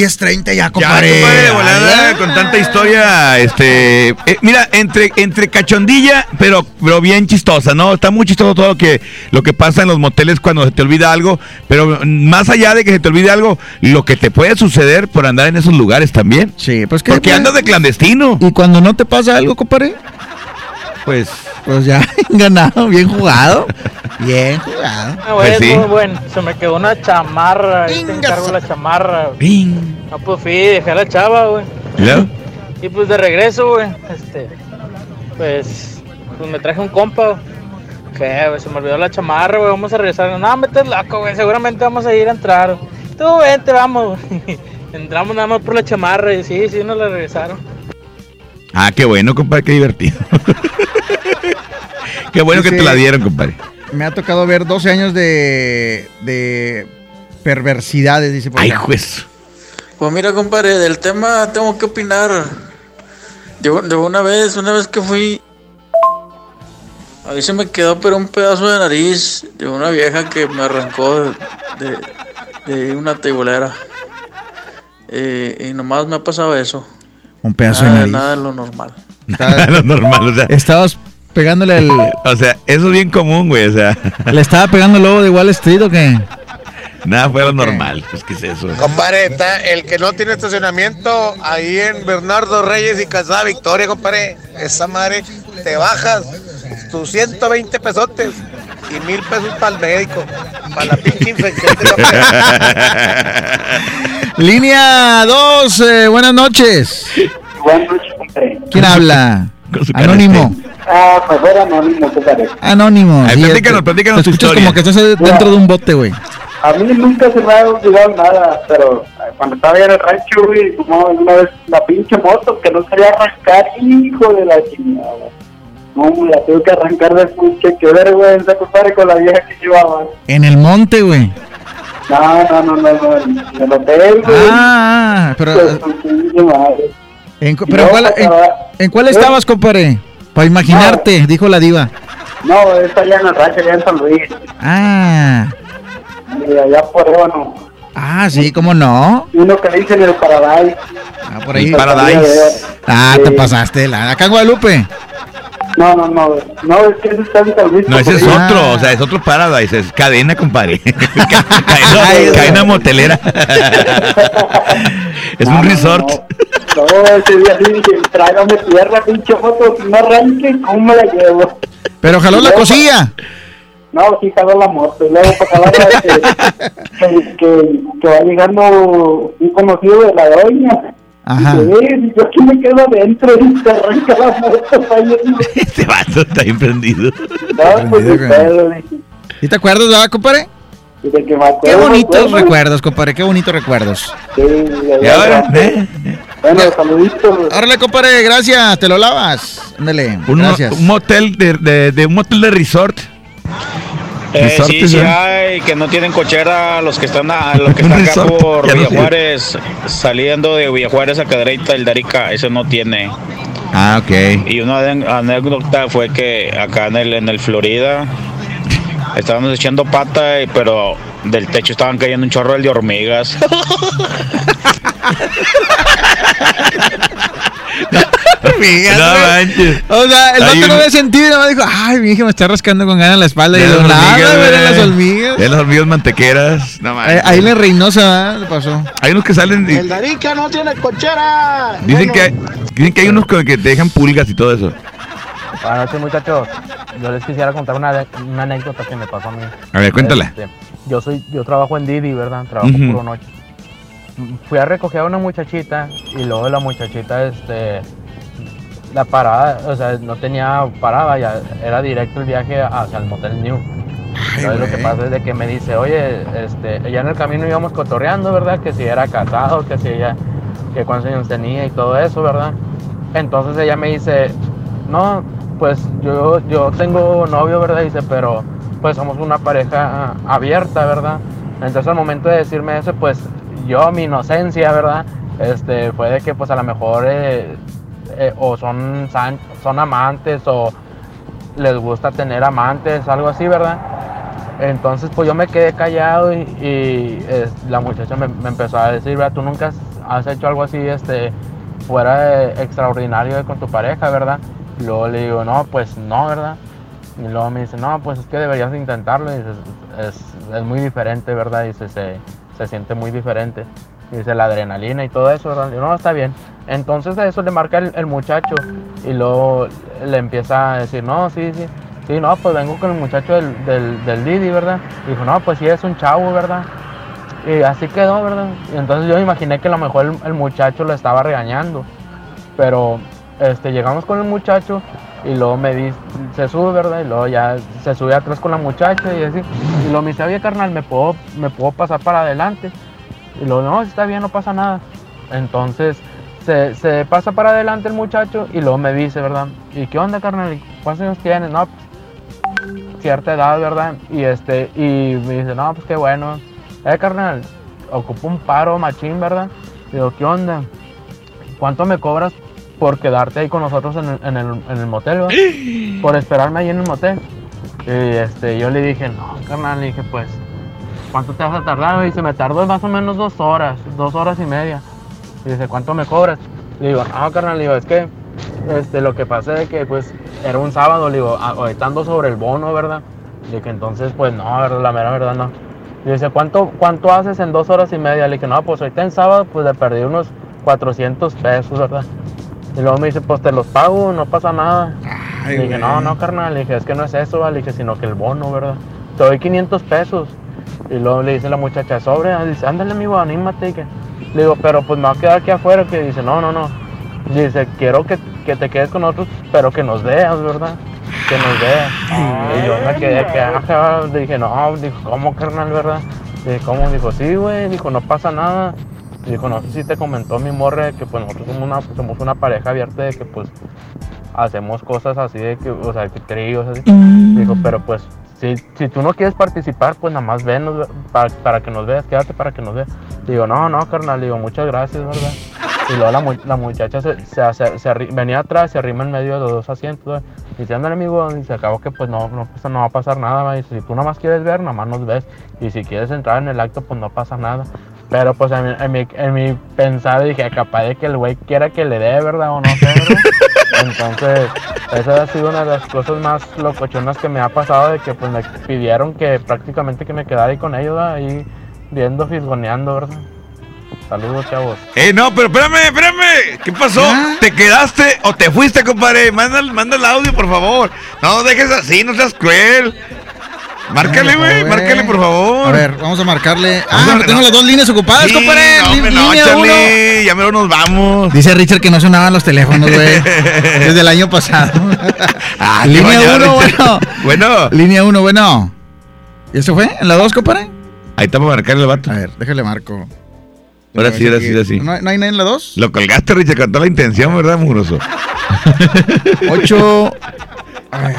10.30 ya, compadre. Ya, compadre, de volada, Ay, con tanta historia, este, eh, mira, entre, entre cachondilla, pero, pero bien chistosa, ¿no? Está muy chistoso todo lo que, lo que pasa en los moteles cuando se te olvida algo, pero más allá de que se te olvide algo, lo que te puede suceder por andar en esos lugares también. Sí, pues que Porque andas de clandestino. Y cuando no te pasa algo, compadre, pues, pues ya, [LAUGHS] ganado, bien jugado. Bien jugado. Ah, güey, es muy bueno. Se me quedó una chamarra. Ahí te encargo la chamarra. No, pues fui, dejé a la chava, güey. ¿Y luego? Y pues de regreso, güey, este, pues, pues me traje un compa. ¿Qué, güey? Se me olvidó la chamarra, güey, vamos a regresar. No, me estás loco, güey, seguramente vamos a ir a entrar. Tú vente, vamos, güey. [LAUGHS] Entramos nada más por la chamarra y sí, sí, nos la regresaron. Ah, qué bueno, compadre, qué divertido. [LAUGHS] qué bueno que te la dieron, compadre. Me ha tocado ver 12 años de, de perversidades, dice por Ay, acá. juez. Pues mira, compadre, del tema tengo que opinar. Yo, de una vez, una vez que fui. A mí se me quedó pero un pedazo de nariz de una vieja que me arrancó de, de- de una teibolera. Eh, y nomás me ha pasado eso. Un pedazo de Nada, nariz. nada de lo normal. [LAUGHS] lo normal, o sea. Estabas pegándole al. O sea, eso es bien común, güey, o sea. [LAUGHS] ¿Le estaba pegando el lobo de Wall Street o qué? Nada fuera lo normal, pues, ¿qué es eso? Compadre, está el que no tiene estacionamiento ahí en Bernardo Reyes y Casada Victoria, compadre. Esa madre te bajas tus 120 pesotes y mil pesos para el médico, para la pinche infección. [LAUGHS] Línea 2, eh, buenas noches. Buenas noches, compadre. ¿Quién habla? Anónimo. Ah, pues era anónimo, compadre. Anónimo. Ay, sí, platícanos, te- platícanos tu escuchas historia. como que estás dentro de un bote, güey. A mí nunca se me ha olvidado nada, pero eh, cuando estaba en el rancho, güey, como una vez la pinche moto que no quería arrancar, hijo de la chingada. No, la tuve que arrancar de puche, qué vergüenza, compadre, con la vieja que llevaba. En el monte, güey. No, no, no, no, no, en el hotel, güey. Ah, pero. Pues, su pinche madre. ¿En, cu- pero No, cuál, en, en cuál ¿Eh? estabas, compadre? Para imaginarte, dijo la diva. No, es allá en el rancho, allá en San Luis. Ah, Y allá por Ébano. ah, sí, ¿cómo no? Uno que le dicen el Paradise. Ah, por ahí. El Paradise. Ah, te pasaste. La, acá en Guadalupe. No, no, no, no, es que ese está en San Luis. No, ese es otro, o sea, es otro Paradise, es cadena, compadre. Ca- [LAUGHS] cadena, cadena motelera. [LAUGHS] es un resort. No, ese día sí dije, tráigame tierra, pinche foto, no arranque, ¿cómo me la llevo? Pero jaló la cosilla. No, sí jaló la moto, y luego para jalar que, [LAUGHS] que, que, que va llegando un conocido de la doña. Ajá. Dice, "Eh, yo aquí me quedo adentro y se arranca la moto. [LAUGHS] vaya". [LAUGHS] Este vato está bien prendido. No, pues, pedo. ¿Y te acuerdas, verdad, compadre? Y acuerdo, Qué bonitos acuerdo. recuerdos, compadre. Qué bonitos recuerdos. Sí, Y ahora. ¿eh? Bueno, saluditos. Órale, compadre, gracias. Te lo lavas. Ándale. Un, gracias. un motel de, de, de un motel de resort. Eh, Resort, sí, sí ¿eh? hay, que no tienen cochera los que están, a- los que [LAUGHS] están acá por ya no Villa tiene. Juárez, saliendo de Villa Juárez a Cadereyta, el Darica, ese no tiene. Ah, ok. Y una anécdota fue que acá en el, en el Florida estábamos echando pata, y- pero del techo estaban cayendo un chorro de hormigas. [LAUGHS] Hormigas, No manches. O sea, el vato no había sentido. y nomás dijo, ay, mi hija me está rascando con ganas la espalda. Y De yo, las nada, eran las hormigas. De las hormigas mantequeras. No Ahí, manches. ahí Reynosa ¿verdad? le pasó. Hay unos que salen y El Darica no tiene cochera. dicen que hay, dicen que hay unos que te dejan pulgas y todo eso. Buenas noches, muchachos. Yo les quisiera contar una, una anécdota que me pasó a mí. A ver, cuéntala. Este, yo soy, yo trabajo en Didi, ¿verdad? Trabajo Ujú. puro noche. Fui a recoger a una muchachita y luego la muchachita, este, la parada, o sea, no tenía parada, ya era directo el viaje hacia el Motel New. Entonces, lo que pasa es de que me dice, oye, este, ya en el camino íbamos cotorreando, ¿verdad? Que si era casado, que si ella, que cuántos años tenía y todo eso, ¿verdad? Entonces ella me dice, no, pues yo, yo tengo novio, ¿verdad? Dice, pero pues somos una pareja abierta, ¿verdad? Entonces al momento de decirme eso, pues yo, mi inocencia, ¿verdad? Este, fue de que pues a lo mejor eh, eh, o son, son amantes o les gusta tener amantes, algo así, ¿verdad? Entonces, pues yo me quedé callado y, y, la muchacha me, empezó a decir, ¿verdad? Tú nunca has, hecho algo así, este, fuera extraordinario con tu pareja, ¿verdad? Y luego le digo, no, pues no, ¿verdad? Y luego me dice, no, pues es que deberías intentarlo. Y es, es muy diferente, ¿verdad? Dice, se, se siente muy diferente. Y dice, la adrenalina y todo eso, ¿verdad? No, está bien. Entonces a eso le marca el, muchacho y luego le empieza a decir, no, sí, sí. Sí, no, pues vengo con el muchacho del, del, del Didi, ¿verdad? Y dijo, no, pues sí, es un chavo, ¿verdad? Y así quedó, ¿verdad? Y entonces yo imaginé que a lo mejor el, el muchacho lo estaba regañando. Pero este, llegamos con el muchacho y luego me di, se sube, ¿verdad? Y luego ya se sube atrás con la muchacha y así. Y luego me dice, oye, carnal, ¿me puedo, ¿me puedo pasar para adelante? Y luego, no, está bien, no pasa nada. Entonces se, se pasa para adelante el muchacho y luego me dice, ¿verdad? ¿Y qué onda, carnal? ¿Y ¿Cuántos años tienes? No, pues, cierta edad, ¿verdad? Y este, y me dice, no, pues qué bueno. Eh, carnal, ocupo un paro machín, ¿verdad? Digo, ¿qué onda? ¿Cuánto me cobras por quedarte ahí con nosotros en el, en el, en el motel, ¿verdad? [GASPS] Por esperarme ahí en el motel. Y este, yo le dije, no, carnal, le dije, pues, ¿cuánto te vas a tardar? Y dice, me tardo más o menos dos horas, dos horas y media. Y dice, ¿cuánto me cobras? Le digo, no, carnal, le digo, es que este, lo que pasa es que, pues, era un sábado, le digo, a- estando sobre el bono, ¿verdad? Le dije, entonces, pues, no, la mera verdad, no. Y dice, ¿cuánto, ¿cuánto haces en dos horas y media? Le dije, no, pues, ahorita en sábado, pues, le perdí unos 400 pesos, ¿verdad? Y luego me dice, pues, te los pago, no pasa nada. le dije, no, no, carnal, le dije, es que no es eso, ¿va? le dije, sino que el bono, ¿verdad? Te doy 500 pesos. Y luego le dice la muchacha, sobre, dice, ándale, amigo, anímate. que- Le digo, pero pues me va a quedar aquí afuera. Que dice, no, no, no. Dice, quiero que, que te quedes con nosotros, pero que nos veas, ¿verdad? Que nos veas. Y yo me quedé, que ajá, le dije, no, dijo, ¿cómo, carnal, verdad? Le dije, ¿cómo? Dijo, sí, güey, dijo, no pasa nada. Dijo, no sé si te comentó mi morre que pues nosotros somos una, somos una pareja abierta de que pues hacemos cosas así de que, o sea, que tríos así. Dijo, pero pues si, si tú no quieres participar, pues nada más venos para, para que nos veas, quédate para que nos veas. Digo, no, no, carnal, digo, muchas gracias, ¿verdad? Y luego la, la muchacha se, se, se- se arri- venía atrás, se arrima en medio de los dos asientos, ¿verdad? y dice, ándale, amigo, y se acabó que pues no, no, no va a pasar nada, ¿verdad? y dice, si tú nada más quieres ver, nada más nos ves, y si quieres entrar en el acto, pues no pasa nada. Pero pues en mi, en mi, en mi pensar dije, capaz de que el güey quiera que le dé, ¿verdad? O no sé, ¿verdad? [LAUGHS] Entonces, esa ha sido una de las cosas más locochonas que me ha pasado, de que pues me pidieron que prácticamente que me quedara ahí con ellos, ¿verdad? ahí viendo, fisgoneando, ¿verdad? Saludos, chavos. Eh, no, pero espérame, espérame. ¿Qué pasó? ¿Te quedaste o te fuiste, compadre? Manda, el- manda el audio, por favor. No dejes así, no seas cruel. Márcale, güey, márcale, por favor. A ver, vamos a marcarle. Ah, tengo las dos líneas ocupadas, Sí, compadre. no, línea uno. Ya mero nos vamos. Dice Richard que no sonaban los teléfonos, güey. [LAUGHS] Desde el año pasado. [LAUGHS] Ah, Línea bañado, 1, Richard. bueno. [LAUGHS] Bueno. Línea 1, bueno. ¿Y eso fue? ¿En la 2, compadre? Ahí está para marcarle el vato. A ver, déjale marco. Ahora sí, ahora sí, ahora sí. ¿No, hay- no hay nadie en la 2? Lo colgaste, Richard, con toda la intención, ¿verdad, mugroso? 8.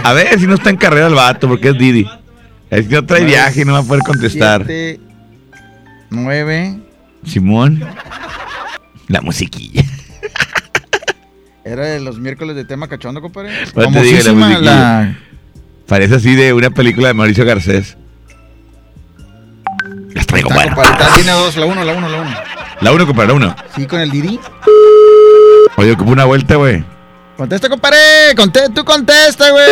A ver si no está en carrera el vato, porque es Didi. Es que no trae Nueve, viaje y no va a poder contestar. 9. Simón. La musiquilla. Era de los miércoles de tema cachondo, compadre. No te diga la musiquilla. la- Parece así de una película de Mauricio Garcés. Las traigo compadre, está línea 2, la 1, la 1, la 1. La uno, compadre, la uno. Sí, con el Didi. Oye, ocupo una vuelta, güey. Contesta, compadre. Conte- tú contesta, güey.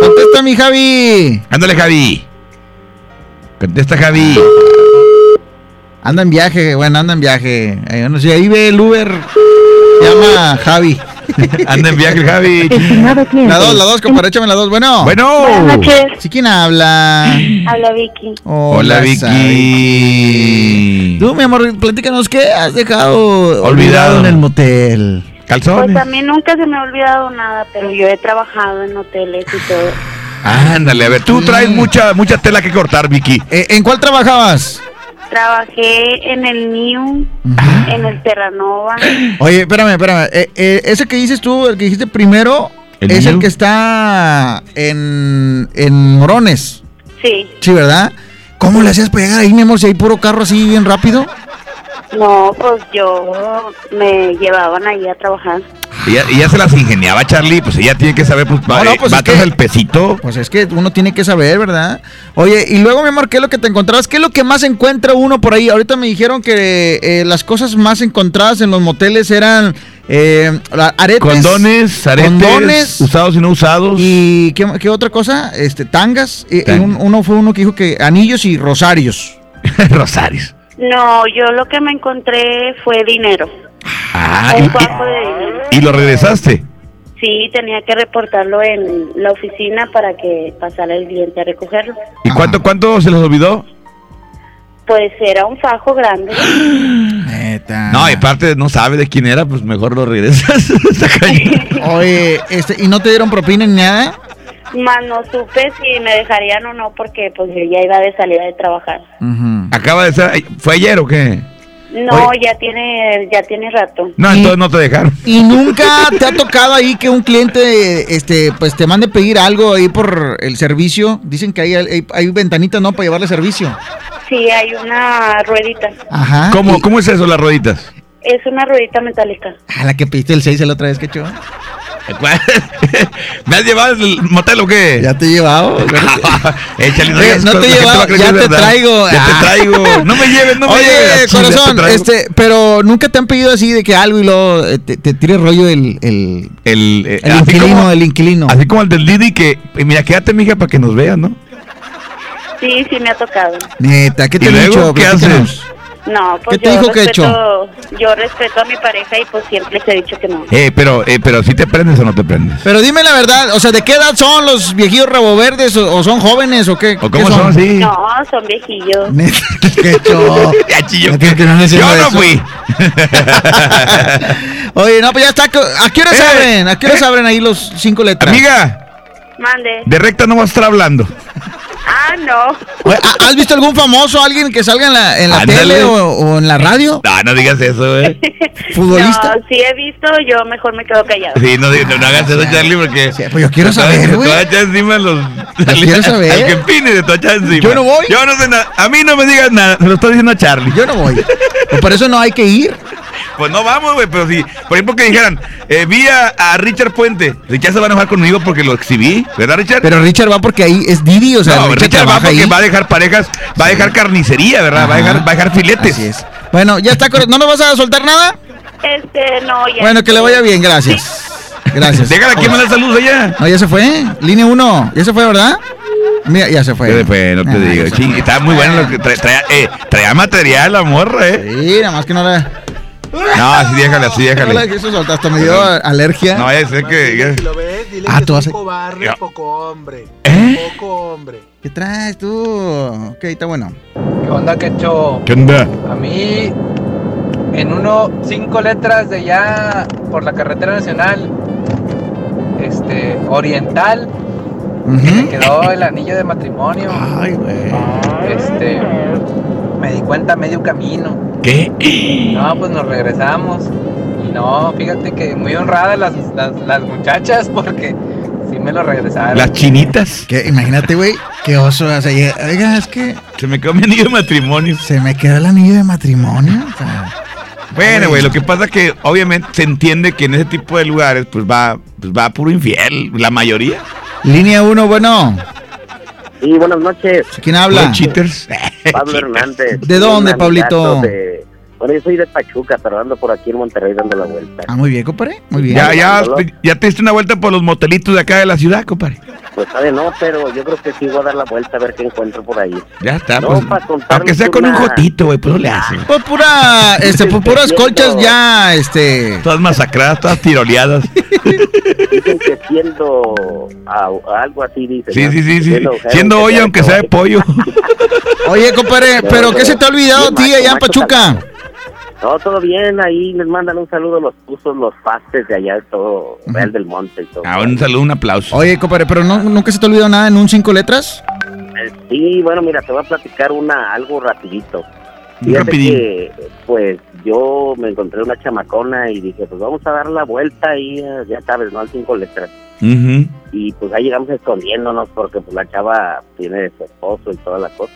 Contesta, mi Javi. Ándale, Javi. Contesta, Javi. Anda en viaje, bueno, anda en viaje. Eh, no sé, ahí ve el Uber. Llama Javi. [LAUGHS] Anda en viaje, Javi. La 2, la 2, compadre, échame la 2. Bueno. Bueno. Buenas noches. ¿Sí quién habla? Habla Vicky. Hola, Vicky. Tú, mi amor, platícanos qué has dejado Olvidado. olvidado en el motel. Pues a mí nunca se me ha olvidado nada, pero yo he trabajado en hoteles y todo. Ándale, a ver, tú traes mucha, mucha tela que cortar, Vicky. Eh, ¿En cuál trabajabas? Trabajé en el New, en el Terranova. Oye, espérame, espérame. Eh, eh, ese que dices tú, el que dijiste primero, ¿El es el que está en, en Morones. Sí. Sí, ¿verdad? ¿Cómo le hacías para llegar ahí, mi amor, si hay puro carro así bien rápido? No, pues yo me llevaban ahí a trabajar. Ella, ella se las ingeniaba, Charlie. Pues ella tiene que saber, pues, va, No, no, eh, pues es que- el pesito. Pues es que uno tiene que saber, ¿verdad? Oye, y luego, mi amor, ¿qué es lo que te encontrabas? ¿Qué es lo que más encuentra uno por ahí? Ahorita me dijeron que eh, las cosas más encontradas en los moteles eran eh, aretes. Condones, aretes, condones, usados y no usados. ¿Y qué, qué otra cosa? Este, tangas. Y- y Tangas. un- uno fue uno que dijo que anillos y rosarios. [LAUGHS] Rosarios. No, yo lo que me encontré fue dinero. Ah, Un y, de dinero. y- lo regresaste. Sí, tenía que reportarlo en la oficina para que pasara el cliente a recogerlo. ¿Y cuánto, cuánto se les olvidó? Pues era un fajo grande. [GASPS] No, y aparte no sabe de quién era, pues mejor lo regresas. [LAUGHS] Oye, este, ¿y no te dieron propina ni nada? Más no supe si me dejarían o no porque pues yo ya iba de salida de trabajar. Acaba de ser. ¿Fue ayer o qué? No, ya tiene ya tiene rato. No, entonces no te dejaron. ¿Y [LAUGHS] nunca te ha tocado ahí que un cliente este, pues te mande pedir algo ahí por el servicio? Dicen que hay, hay, hay ventanitas, ¿no? Para llevarle servicio. Sí, hay una ruedita. Ajá. ¿Cómo, ¿Cómo es eso, las rueditas? Es una ruedita metálica. A la que pediste el 6 la otra vez que echó. [LAUGHS] ¿Me has llevado al motel o qué? Ya te he llevado. [LAUGHS] Échale, Oye, digas no te a creer ya te verdad. traigo. Ya te Ah. traigo. No me lleves, no me Oye, lleves. Chile, corazón, este, pero nunca te han pedido así de que algo y luego eh, te, te tire rollo el, el, el, eh, el inquilino, como- el inquilino. Así como el del Didi que, eh, mira, quédate, mija, para que nos vean, ¿no? Sí, sí me ha tocado. Neta, ¿qué te ¿Y he luego dicho? qué Platícanos. haces? No, pues ¿Qué te yo dijo que respeto, yo respeto a mi pareja y pues siempre les he dicho que no. Eh, pero, eh, pero si te prendes o no te prendes. Pero dime la verdad, o sea, ¿de qué edad son los viejillos rabo verdes o, o son jóvenes o qué? ¿O ¿Qué cómo son? Sí. No, son viejillos. [LAUGHS] ¿Qué show? [LAUGHS] Ya, chillo, que- que no Yo no eso. fui. [LAUGHS] Oye, no, pues ya está. ¿A qué hora se Eh, abren? ¿A qué hora se abren ahí los cinco letras? Amiga, Mande. de recta no vas a estar hablando. Ah, no. Oye, ¿ha- ¿Has visto algún famoso, alguien que salga en la, en la tele o, o en la radio? No, no digas eso, eh. [LAUGHS] ¿Futbolista? No, sí he visto, yo mejor me quedo callada. Sí, no, no, no hagas eso, Charlie, porque. pues yo quiero saber, te güey. vas a echar encima los. quiero [LAUGHS] saber. Al que empine de tu echar encima. Yo no voy. Yo no sé nada. A mí no me digas nada. Se lo estoy diciendo a Charlie. Yo no voy. Pues [LAUGHS] por eso no hay que ir. Pues no vamos, güey, pero si, por ejemplo, que dijeran, eh, vi a, a Richard Puente, Richard se va a enojar conmigo porque lo exhibí, ¿verdad, Richard? Pero Richard va porque ahí es Didi, o sea, no, Richard, Richard, va porque ahí. va a dejar parejas, va a dejar carnicería, ¿verdad? Va a dejar, va a dejar filetes. Así es. Bueno, ya está. ¿No nos vas a soltar nada? Este, no, ya. Bueno, que le vaya bien, gracias. Gracias. Déjala que manda saludos allá. No, ya se fue. Línea 1. Ya se fue, ¿verdad? Mira, ya se fue. Después, no te Ah, digo. Ching, estaba muy bueno lo que traía, traía, eh, traía material la morra, eh. Sí, nada más que no la. No, así déjale, así No déjale. quiso soltar, hasta me dio alergia. No, ya sé que. Si lo ves, dile Ah, que tú es vas a- un cobarde, Ya. poco hombre. ¿Eh? Poco hombre. ¿Qué traes tú? Ok, está bueno. ¿Qué onda, Quecho? ¿Qué onda? A mí, en uno, cinco letras de ya por la carretera nacional, este, oriental, me quedó el anillo de matrimonio. Ay, güey. Este, me di cuenta medio camino. ¿Qué? No, pues nos regresamos. Y no, fíjate que muy honradas las, las, las muchachas porque sí me lo regresaron. Las chinitas. ¿Qué? Imagínate, güey. Qué oso. O sea, llega- oiga, es que Se me quedó mi anillo de matrimonio. se me quedó el anillo de matrimonio. O sea, Bueno, güey, lo que pasa es que obviamente se entiende que en ese tipo de lugares pues va, pues va puro infiel, la mayoría. línea 1, bueno. Sí, buenas noches. ¿Quién habla? Los cheaters. Pablo Hernández. ¿De dónde, Pablito? de- Bueno, yo soy de Pachuca, pero ando por aquí en Monterrey dando la vuelta. Ah, muy bien, compadre. Muy bien. Ya, ya, Dándolo. ya te diste una vuelta por los motelitos de acá de la ciudad, compadre. Pues sabe, no, pero yo creo que sí voy a dar la vuelta a ver qué encuentro por ahí. Ya está, No, pues. Aunque sea con un jotito, güey, pues no le hace. Pues pura, este, pues puras colchas ya, este. Todas masacradas, todas tiroleadas. Dicen que siendo a- algo así, dicen. Sí, ¿no? sí, sí, sí. Siendo hoy, aunque sea de pollo. Oye, compadre, [LAUGHS] pero ¿qué se te ha olvidado a ti allá en macho, Pachuca? No, todo bien, ahí les mandan un saludo los pusos, los pastes de allá, todo, Real del Monte y todo. Ah, un saludo, un aplauso. Oye, compadre, pero no, nunca se te ha olvidado nada en un cinco letras. Eh, Sí, bueno, mira, te voy a platicar una, algo rapidito. Fíjate que, pues, yo me encontré una chamacona y dije, pues vamos a dar la vuelta y eh, ya sabes, ¿no? Al cinco letras. Y pues ahí llegamos escondiéndonos porque pues la chava tiene su esposo y toda la cosa.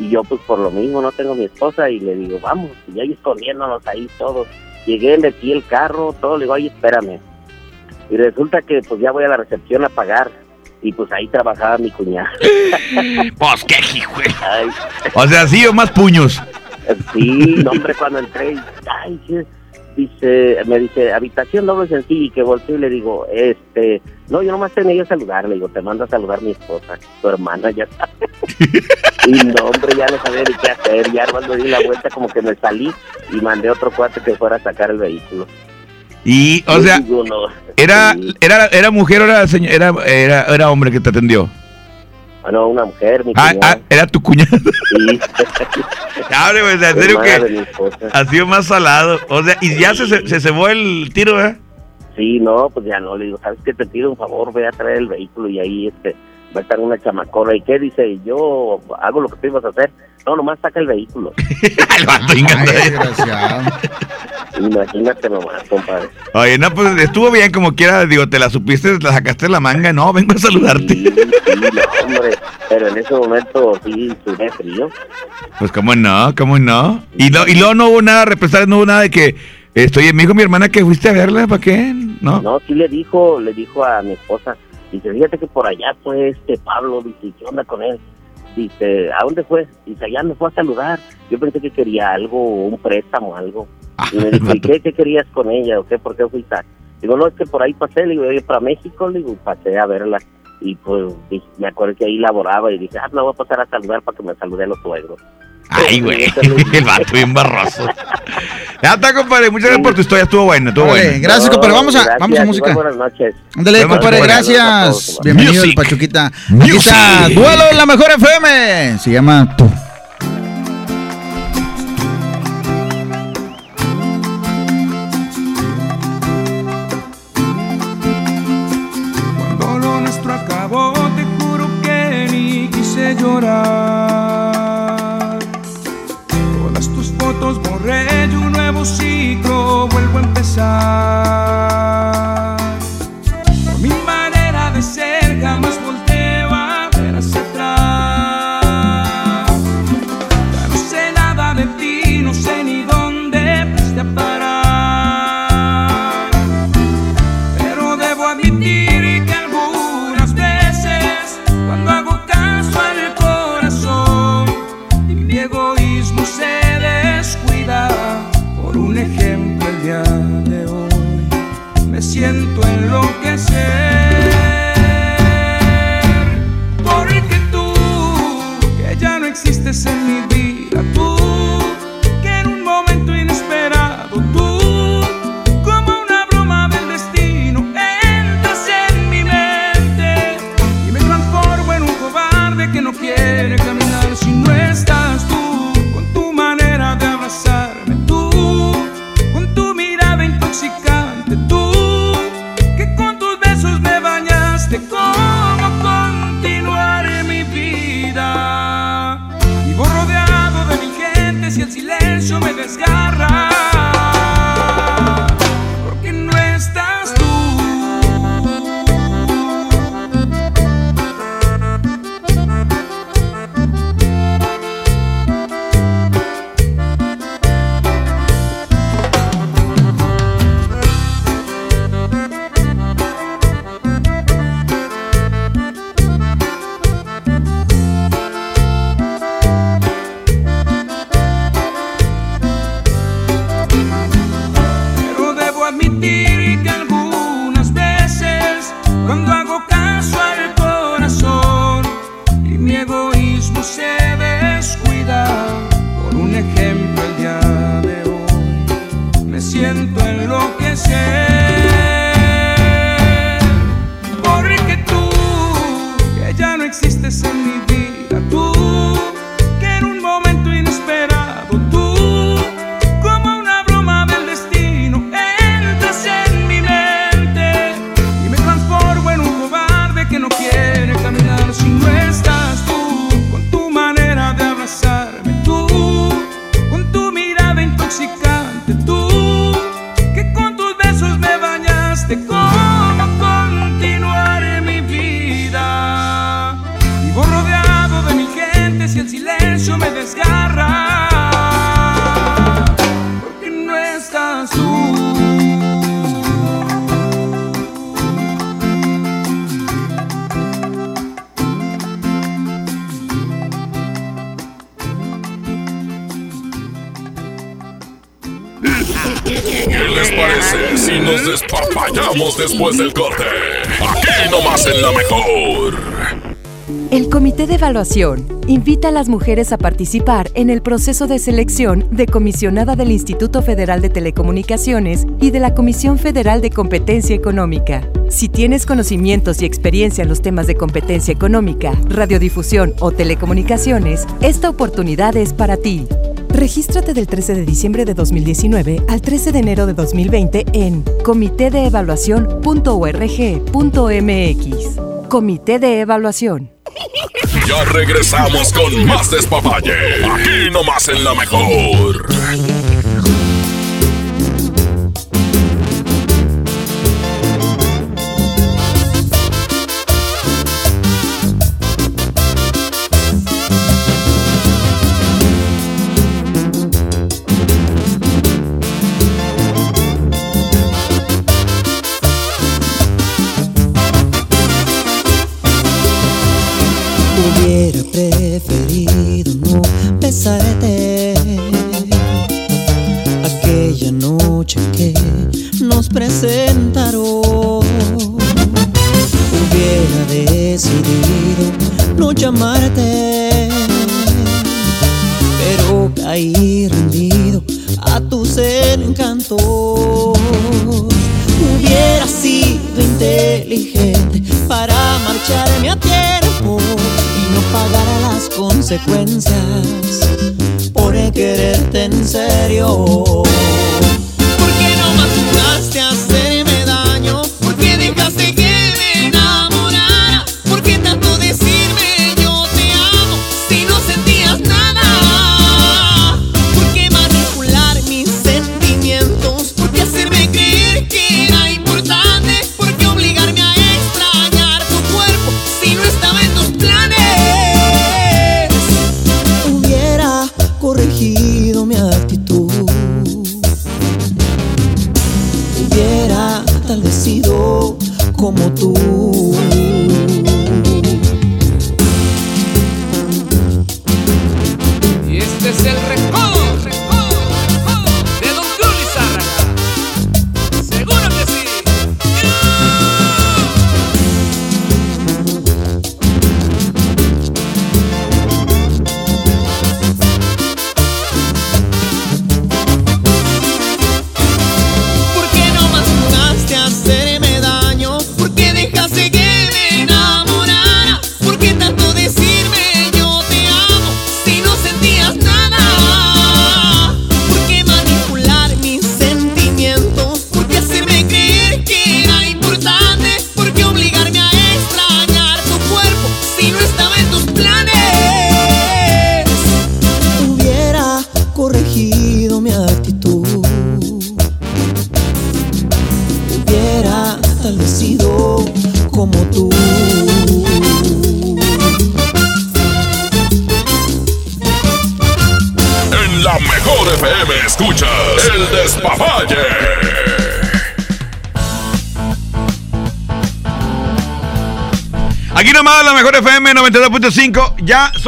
Y yo pues por lo mismo no tengo mi esposa y le digo, vamos, y ahí escondiéndonos ahí todos. Llegué, metí el carro, todo, le digo, ay, espérame. Y resulta que pues ya voy a la recepción a pagar. Y pues ahí trabajaba mi cuñada. [LAUGHS] Pues qué hijo. O sea, sí o más puños. Sí, hombre, cuando entré, ay, ¿qué? Dice, me dice, habitación doble sencilla, y que volteo y le digo, este, no, yo nomás tenía que saludar, le digo, te mando a saludar mi esposa, tu hermana, ya está. [LAUGHS] y no, hombre, ya no sabía ni qué hacer, ya cuando di la vuelta como que me salí y mandé otro cuate que fuera a sacar el vehículo. Y, o sea, digo, no, era, era, era mujer o era, era, era, era hombre que te atendió. Bueno, una mujer, mi Ah, cuñada, ah, era tu cuñada. sí. [LAUGHS] Abre, güey, en serio que mi esposa. ha sido más salado. O sea, y ya se, se, se cebó el tiro, ¿eh? Sí, no, pues ya no, le digo, ¿sabes qué? Te pido un favor, ve a traer el vehículo y ahí este va a estar una chamacona. ¿Y qué dice? Yo hago lo que tú ibas a hacer. No, nomás saca el vehículo. [LAUGHS] El vato, Ay, ingando. desgraciado. Imagínate nomás, compadre. Oye, no, pues estuvo bien como quiera. Digo, te la supiste, la sacaste de la manga. No, vengo a saludarte. Sí, sí, no, hombre. Pero en ese momento sí sudé frío. Pues cómo no, cómo no. Y, no, y luego no hubo nada, represar, no hubo nada de que, estoy, me dijo mi hermana que fuiste a verla, ¿para qué? No. No, sí le dijo, le dijo a mi esposa, dice, fíjate que por allá fue este Pablo, dice, ¿qué onda con él? Dice, ¿a dónde fue? Dice, allá me fue a saludar. Yo pensé que quería algo, un préstamo, algo. Y me dijo, ¿y qué, qué querías con ella? ¿O qué? ¿Por qué fuiste? Digo, no, es que por ahí pasé, le digo, yo para México, le digo, pasé a verla. Y pues dije, me acuerdo que ahí laboraba y dije, ah, la voy a pasar a saludar para que me salude a los suegros. Ay, güey. [LAUGHS] El vato bien barroso. Ya está, compadre. Muchas gracias por tu historia. Estuvo bueno, estuvo bueno. gracias, compadre. Vamos a, Gracias, vamos a música. buenas noches. Ándale, compadre, gracias. Bienvenido, Music. Pachuquita. Aquí Music. está Duelo en la Mejor FM. Se llama Tú. Cuando lo nuestro acabó, te juro que ni quise llorar. Vuelvo después del corte? Aquí nomás en la mejor. El Comité de Evaluación invita a las mujeres a participar en el proceso de selección de comisionada del Instituto Federal de Telecomunicaciones y de la Comisión Federal de Competencia Económica. Si tienes conocimientos y experiencia en los temas de competencia económica, radiodifusión o telecomunicaciones, esta oportunidad es para ti. Regístrate del 13 de diciembre de 2019 al 13 de enero de 2020 en comitedeevaluación.org.mx. Comité de Evaluación. Ya regresamos con más despapalle. Aquí nomás en la mejor. Tus encantos. Hubiera sido inteligente para marcharme a tiempo y no pagar las consecuencias por quererte en serio.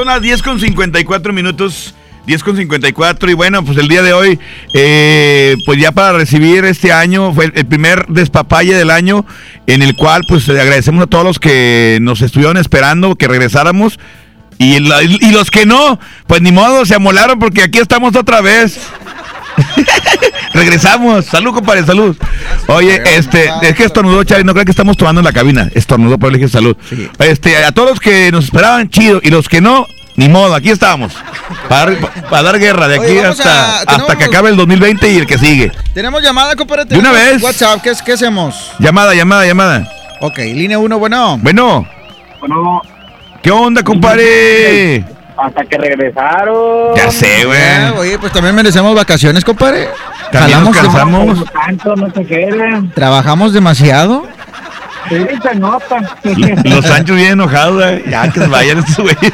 Son las 10 con 54 minutos. 10 con 54 y bueno, pues el día de hoy, eh, pues ya para recibir este año, fue el primer despapalle del año, en el cual pues agradecemos a todos los que nos estuvieron esperando que regresáramos y, y los que no, pues ni modo, se amolaron porque aquí estamos otra vez. [LAUGHS] Regresamos. Salud, compadre, salud. Oye, este, es que estornudó, Chavi, no creo que estamos tomando en la cabina. Estornudó, le dije salud. Este, a todos los que nos esperaban, chido, y los que no, ni modo, aquí estamos. Para, dar- para dar guerra de aquí Oye, hasta, a- hasta tenemos- que acabe el 2020 y el que sigue. Tenemos llamada, compadre. ¿De una tenemos vez? WhatsApp, ¿qué, es- qué hacemos? Llamada, llamada, llamada. Ok, línea 1, bueno. Bueno. Bueno. ¿Qué onda, compadre? Hasta que regresaron. Ya sé, güey. Oye, pues también merecemos vacaciones, compadre. También nos Jalamos cansamos. dem- Tanto no se queden. Trabajamos demasiado. Sí, se nota. Los Sanchos bien enojados, güey. Ya que se vayan estos güeyes.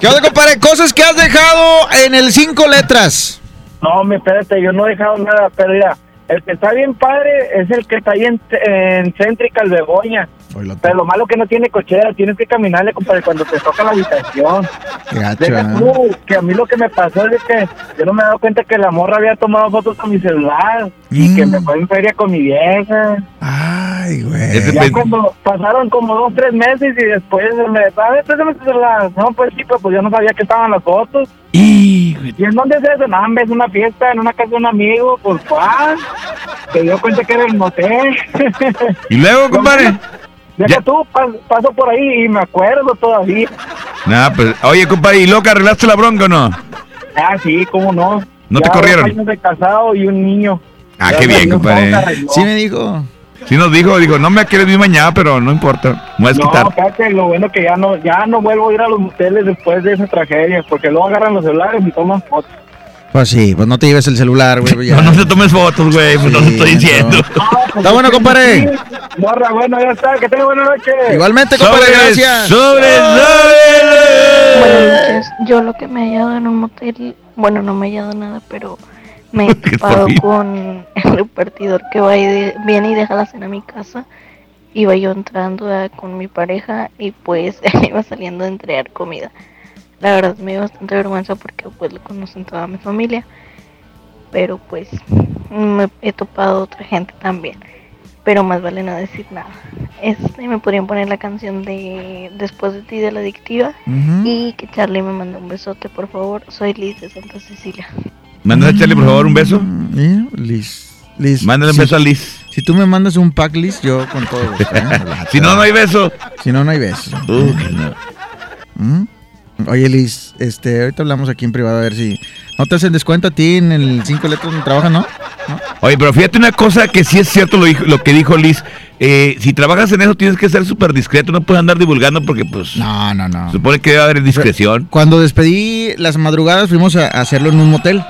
¿Qué onda, compadre? Cosas que has dejado en el cinco letras. No, me espérate, yo no he dejado nada, pero mira, el que está bien padre es el que está ahí en, en Céntrica, el Begoña. Pero lo malo que no tiene cochera, tienes que caminarle, compadre, cuando te toca la habitación. Gacho, Deja ¿eh? tú, que a mí lo que me pasó es que yo no me he dado cuenta que la morra había tomado fotos con mi celular y que me fue en feria con mi vieja. Ay, Ese Ya cuando pasaron como dos, tres meses y después me a ver, préstame tu celular. No, pues sí, pero pues yo no sabía que estaban las fotos. ¿Y en dónde es eso? No, hombre, es una fiesta en una casa de un amigo, pues ¿cuál? Se dio cuenta que era el motel. Y luego, compadre. Deja tú, pas- paso por ahí y me acuerdo todavía. Nah, pues, oye, compadre, ¿y loca arreglaste la bronca o no? Ah, sí, cómo no. ¿No te Ya corrieron? dos años de casado y un niño. Ah, Ya qué bien, compadre. Sí me dijo. Sí nos dijo, dijo, no me quieres ver mañana, pero no importa. Me voy a No, quitar. espérate, lo bueno que ya no, ya no vuelvo a ir a los moteles después de esa tragedia, porque luego agarran los celulares y toman fotos. Pues sí, pues no te lleves el celular, güey. ya. [LAUGHS] No, no te tomes fotos, güey, pues no te estoy diciendo. Está bueno, compadre. Morra, bueno, ya está, que tenga buena noche. Igualmente, compadre, gracias. sobres, Buenas noches. Yo lo que me he hallado en un motel, bueno, no me he hallado nada, pero me he [LAUGHS] topado con el repartidor que va y de- viene y deja la cena a mi casa. Iba yo entrando ah, con mi pareja y pues él [LAUGHS] iba saliendo a entregar comida. La verdad me dio bastante vergüenza porque pues lo conocen toda mi familia. Pero pues me he topado otra gente también. pero más vale no decir nada. Este, me podrían poner la canción de Después de ti de la adictiva y que Charlie me mande un besote, por favor. Soy Liz de Santa Cecilia. Mándale a Charlie, por favor, un beso. Mira, Liz. Liz. Mándale un Si- beso a Liz. Si tú me mandas un pack, Liz, yo con todo gusto. ¿eh? [LAUGHS] Si no, no hay beso. Si no, no hay beso. Uh, no. ¿Mm? Oye, Liz, este, ahorita hablamos aquí en privado a ver si no te hacen descuento a ti en el 5 letras donde trabajas, ¿no? Oye, pero fíjate una cosa que sí es cierto lo, dijo- lo que dijo Liz. Eh, si trabajas en eso tienes que ser súper discreto, no puedes andar divulgando porque pues... No, no, no. Supone que debe haber discreción. Cuando despedí las madrugadas fuimos a, a hacerlo en un motel.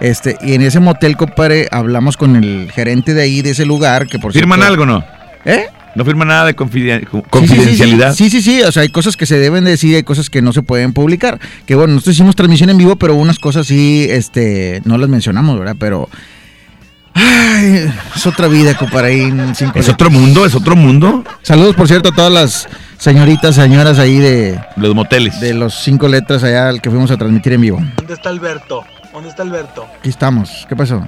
Este, y en ese motel, compadre, hablamos con el gerente de ahí, de ese lugar, que por ¿Firman cierto- algo no? ¿Eh? No firman nada de confiden- Sí, sí, sí, sí. confidencialidad. Sí, sí, sí, O sea, hay cosas que se deben decir, hay cosas que no se pueden publicar. Que bueno, nosotros hicimos transmisión en vivo, pero unas cosas sí, este, no las mencionamos, ¿verdad? Pero. Ay, es otra vida, compadre, ahí en cinco ¿Es otro mundo? ¿Es otro mundo? Saludos, por cierto, a todas las señoritas, señoras ahí de. Los moteles. De los cinco letras allá al que fuimos a transmitir en vivo. ¿Dónde está Alberto? ¿Dónde está Alberto? Aquí estamos. ¿Qué pasó?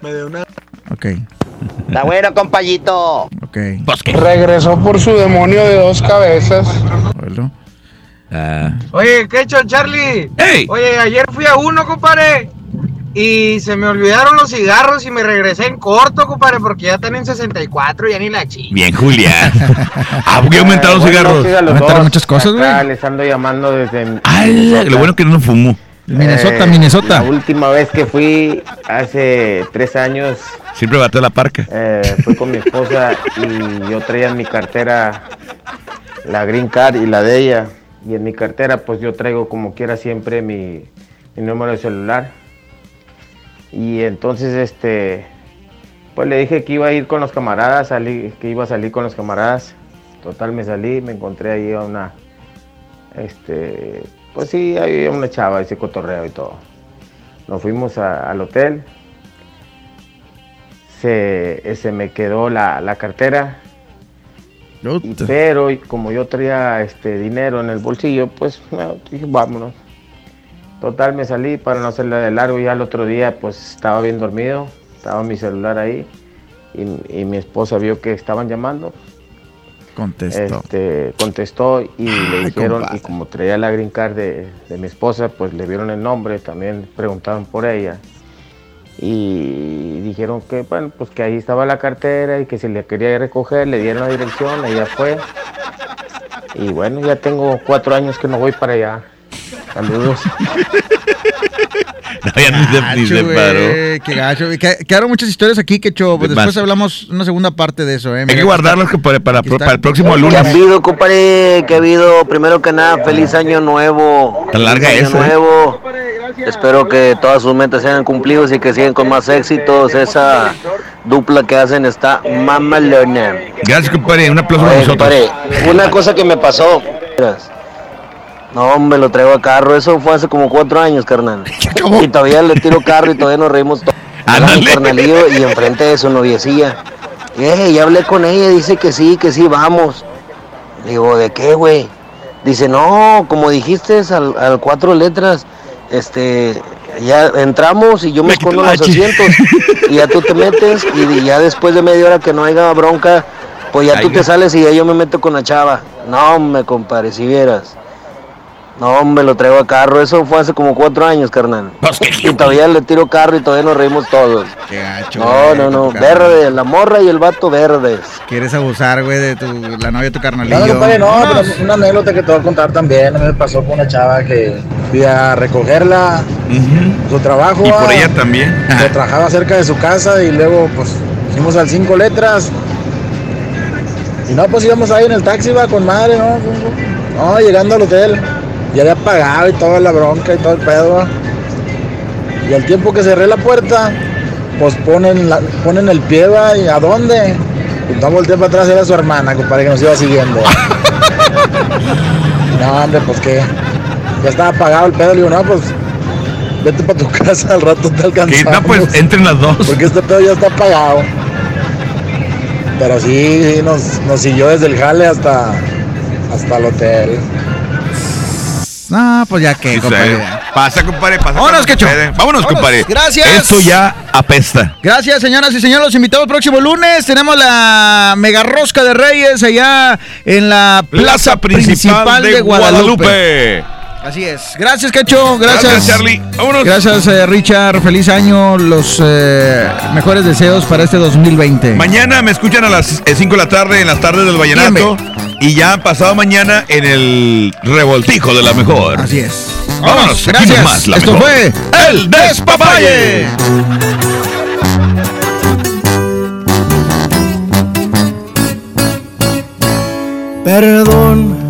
Me dio una. Ok, Está bueno, compayito. ok. Regresó por su demonio de dos cabezas. Bueno. Ah. Oye, ¿qué hecho, Charlie? ¡Ey! Oye, ayer fui a uno, compadre. Y se me olvidaron los cigarros y me regresé en corto, compadre, porque ya están en 64 y ya ni la chi. Bien, Julián. [LAUGHS] ah, porque aumentaron los cigarros. Aumentaron muchas cosas, güey. Les ando llamando desde. ¡Ala! Lo bueno que no fumo. Minnesota, Eh, Minnesota. La última vez que fui, hace tres años, Siempre bate la parca. eh, fui con mi esposa y yo traía en mi cartera la green card y la de ella. Y en mi cartera, pues yo traigo como quiera siempre mi, mi número de celular. Y entonces, este, pues le dije que iba a ir con los camaradas, salí, que iba a salir con los camaradas. Total, me salí, me encontré ahí a una, este, pues sí, había una chava, ese cotorreo y todo. Nos fuimos a- al hotel. Se, eh, se me quedó la, la cartera. Y- pero y como yo traía este dinero en el bolsillo, pues dije, vámonos. Total, me salí para no hacerla de largo. Ya el otro día, pues estaba bien dormido. Estaba mi celular ahí. Y, y mi esposa vio que estaban llamando. Contestó. Este, contestó y le dijeron, compadre. y como traía la green card de, de mi esposa, pues le vieron el nombre, también preguntaron por ella. Y dijeron que, bueno, pues que ahí estaba la cartera y que si le quería recoger, le dieron la dirección, ella fue. Y bueno, ya tengo cuatro años que no voy para allá. Saludos. [LAUGHS] No, ya ni se, ni paró. Qué gacho. Quedaron muchas historias aquí, que pues De después más. hablamos una segunda parte de eso, ¿eh? Hay que guardarlas para, el próximo ¿Qué lunes. ha habido, compadre? ¿Qué ha habido? Primero que nada, feliz año nuevo. Tan larga Feliz esa, año ¿eh? nuevo. Espero que todas sus metas sean cumplidos y que sigan con más éxitos. Esa dupla que hacen está mamalona. Gracias, compadre. Un aplauso para nosotros. compadre, una cosa que me pasó. No, hombre, lo traigo a carro. Eso fue hace como cuatro años, carnal. [LAUGHS] Y todavía le tiro carro y todavía nos reímos todos. Carnalillo y enfrente de su noviecilla. Eh, ya hablé con ella, dice que sí, que sí, vamos. Digo, ¿de qué, güey? Dice, no, como dijiste, al, al cuatro letras, este, ya entramos y yo me escondo en los asientos. Y ya tú te metes y ya después de media hora que no haya bronca, pues ya tú te sales y ya yo me meto con la chava. No, me compadre, si vieras. No, me lo traigo a carro. Eso fue hace como cuatro años, carnal. Y todavía le tiro carro y todavía nos reímos todos. Qué gacho. No, güey, no, no. Verde, la morra y el vato verdes. Quieres abusar, güey, de tu, la novia de tu No, carnalillo. compadre, no, Vámonos. pero una anécdota que te voy a contar también. Me pasó con una chava que fui a recogerla, su trabajo. Y por ah, ella también. [LAUGHS] que trabajaba cerca de su casa y luego, pues, fuimos al cinco letras. Y no, pues íbamos ahí en el taxi, va con madre, ¿no? No, llegando al hotel, ya había pagado y toda la bronca y todo el pedo, va. Y al tiempo que cerré la puerta, pues ponen, la- ponen el pie, va, ¿y a dónde? Y no volteé para atrás, era su hermana, compadre, que nos iba siguiendo. [LAUGHS] no, hombre, pues qué. Ya estaba pagado el pedo, le digo, no, pues vete para tu casa, al rato te Que, alcanzamos. no, pues entren las dos. Porque este pedo ya está pagado. Pero sí, sí, nos, nos siguió desde el jale hasta, hasta el hotel. No, pues ya que, Sí, compadre. Pasa, compadre, pasa. Vámonos, puede. Vámonos, Vámonos. compadre. Gracias. Esto ya apesta. Gracias, señoras y señores. Los invitamos el próximo lunes. Tenemos la mega rosca de Reyes allá en la Plaza, Principal, de, Guadalupe. Así es. Gracias, Cacho. Gracias. Gracias, Charlie. Vámonos. Gracias, eh, Richard. Feliz año. Los eh, mejores deseos para este 2020. Mañana me escuchan a las 5 de la tarde en las tardes del Vallenato. Y ya pasado mañana en el revoltijo de la mejor. Así es. Vámonos. Gracias. la Esto mejor. fue El Despapalle. Perdón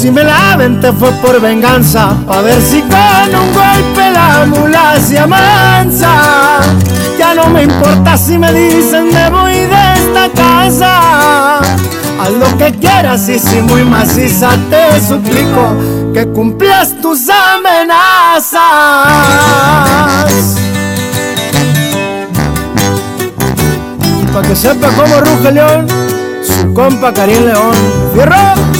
Si me la aventé fue por venganza, pa' ver si con un golpe la mula se amansa. Ya no me importa si me dicen me voy de esta casa. Haz lo que quieras y si muy maciza te suplico que cumplas tus amenazas. Pa' que sepa cómo ruge león, su compa Karim León. ¡Fierro!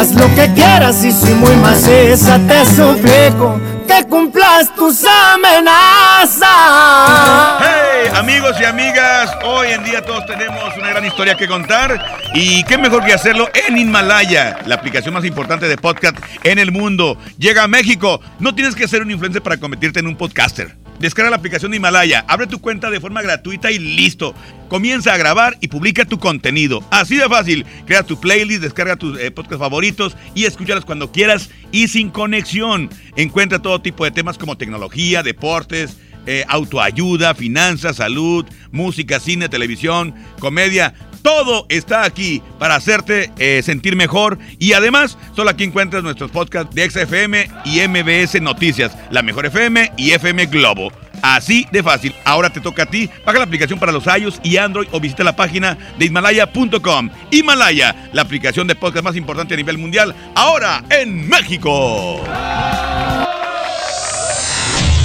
Haz lo que quieras y si muy maciza te suplico que cumplas tus amenazas. Hey, amigos y amigas, hoy en día todos tenemos una gran historia que contar y qué mejor que hacerlo en Himalaya, la aplicación más importante de podcast en el mundo. Llega a México, no tienes que ser un influencer para convertirte en un podcaster. Descarga la aplicación de Himalaya, abre tu cuenta de forma gratuita y listo. Comienza a grabar y publica tu contenido. Así de fácil. Crea tu playlist, descarga tus eh, podcasts favoritos y escúchalos cuando quieras y sin conexión. Encuentra todo tipo de temas como tecnología, deportes, eh, autoayuda, finanzas, salud, música, cine, televisión, comedia. Todo está aquí para hacerte eh, sentir mejor y además solo aquí encuentras nuestros podcasts de XFM y MBS Noticias, La Mejor FM y FM Globo. Así de fácil. Ahora te toca a ti. Baja la aplicación para los iOS y Android o visita la página de Himalaya.com. Himalaya, la aplicación de podcast más importante a nivel mundial, ahora en México.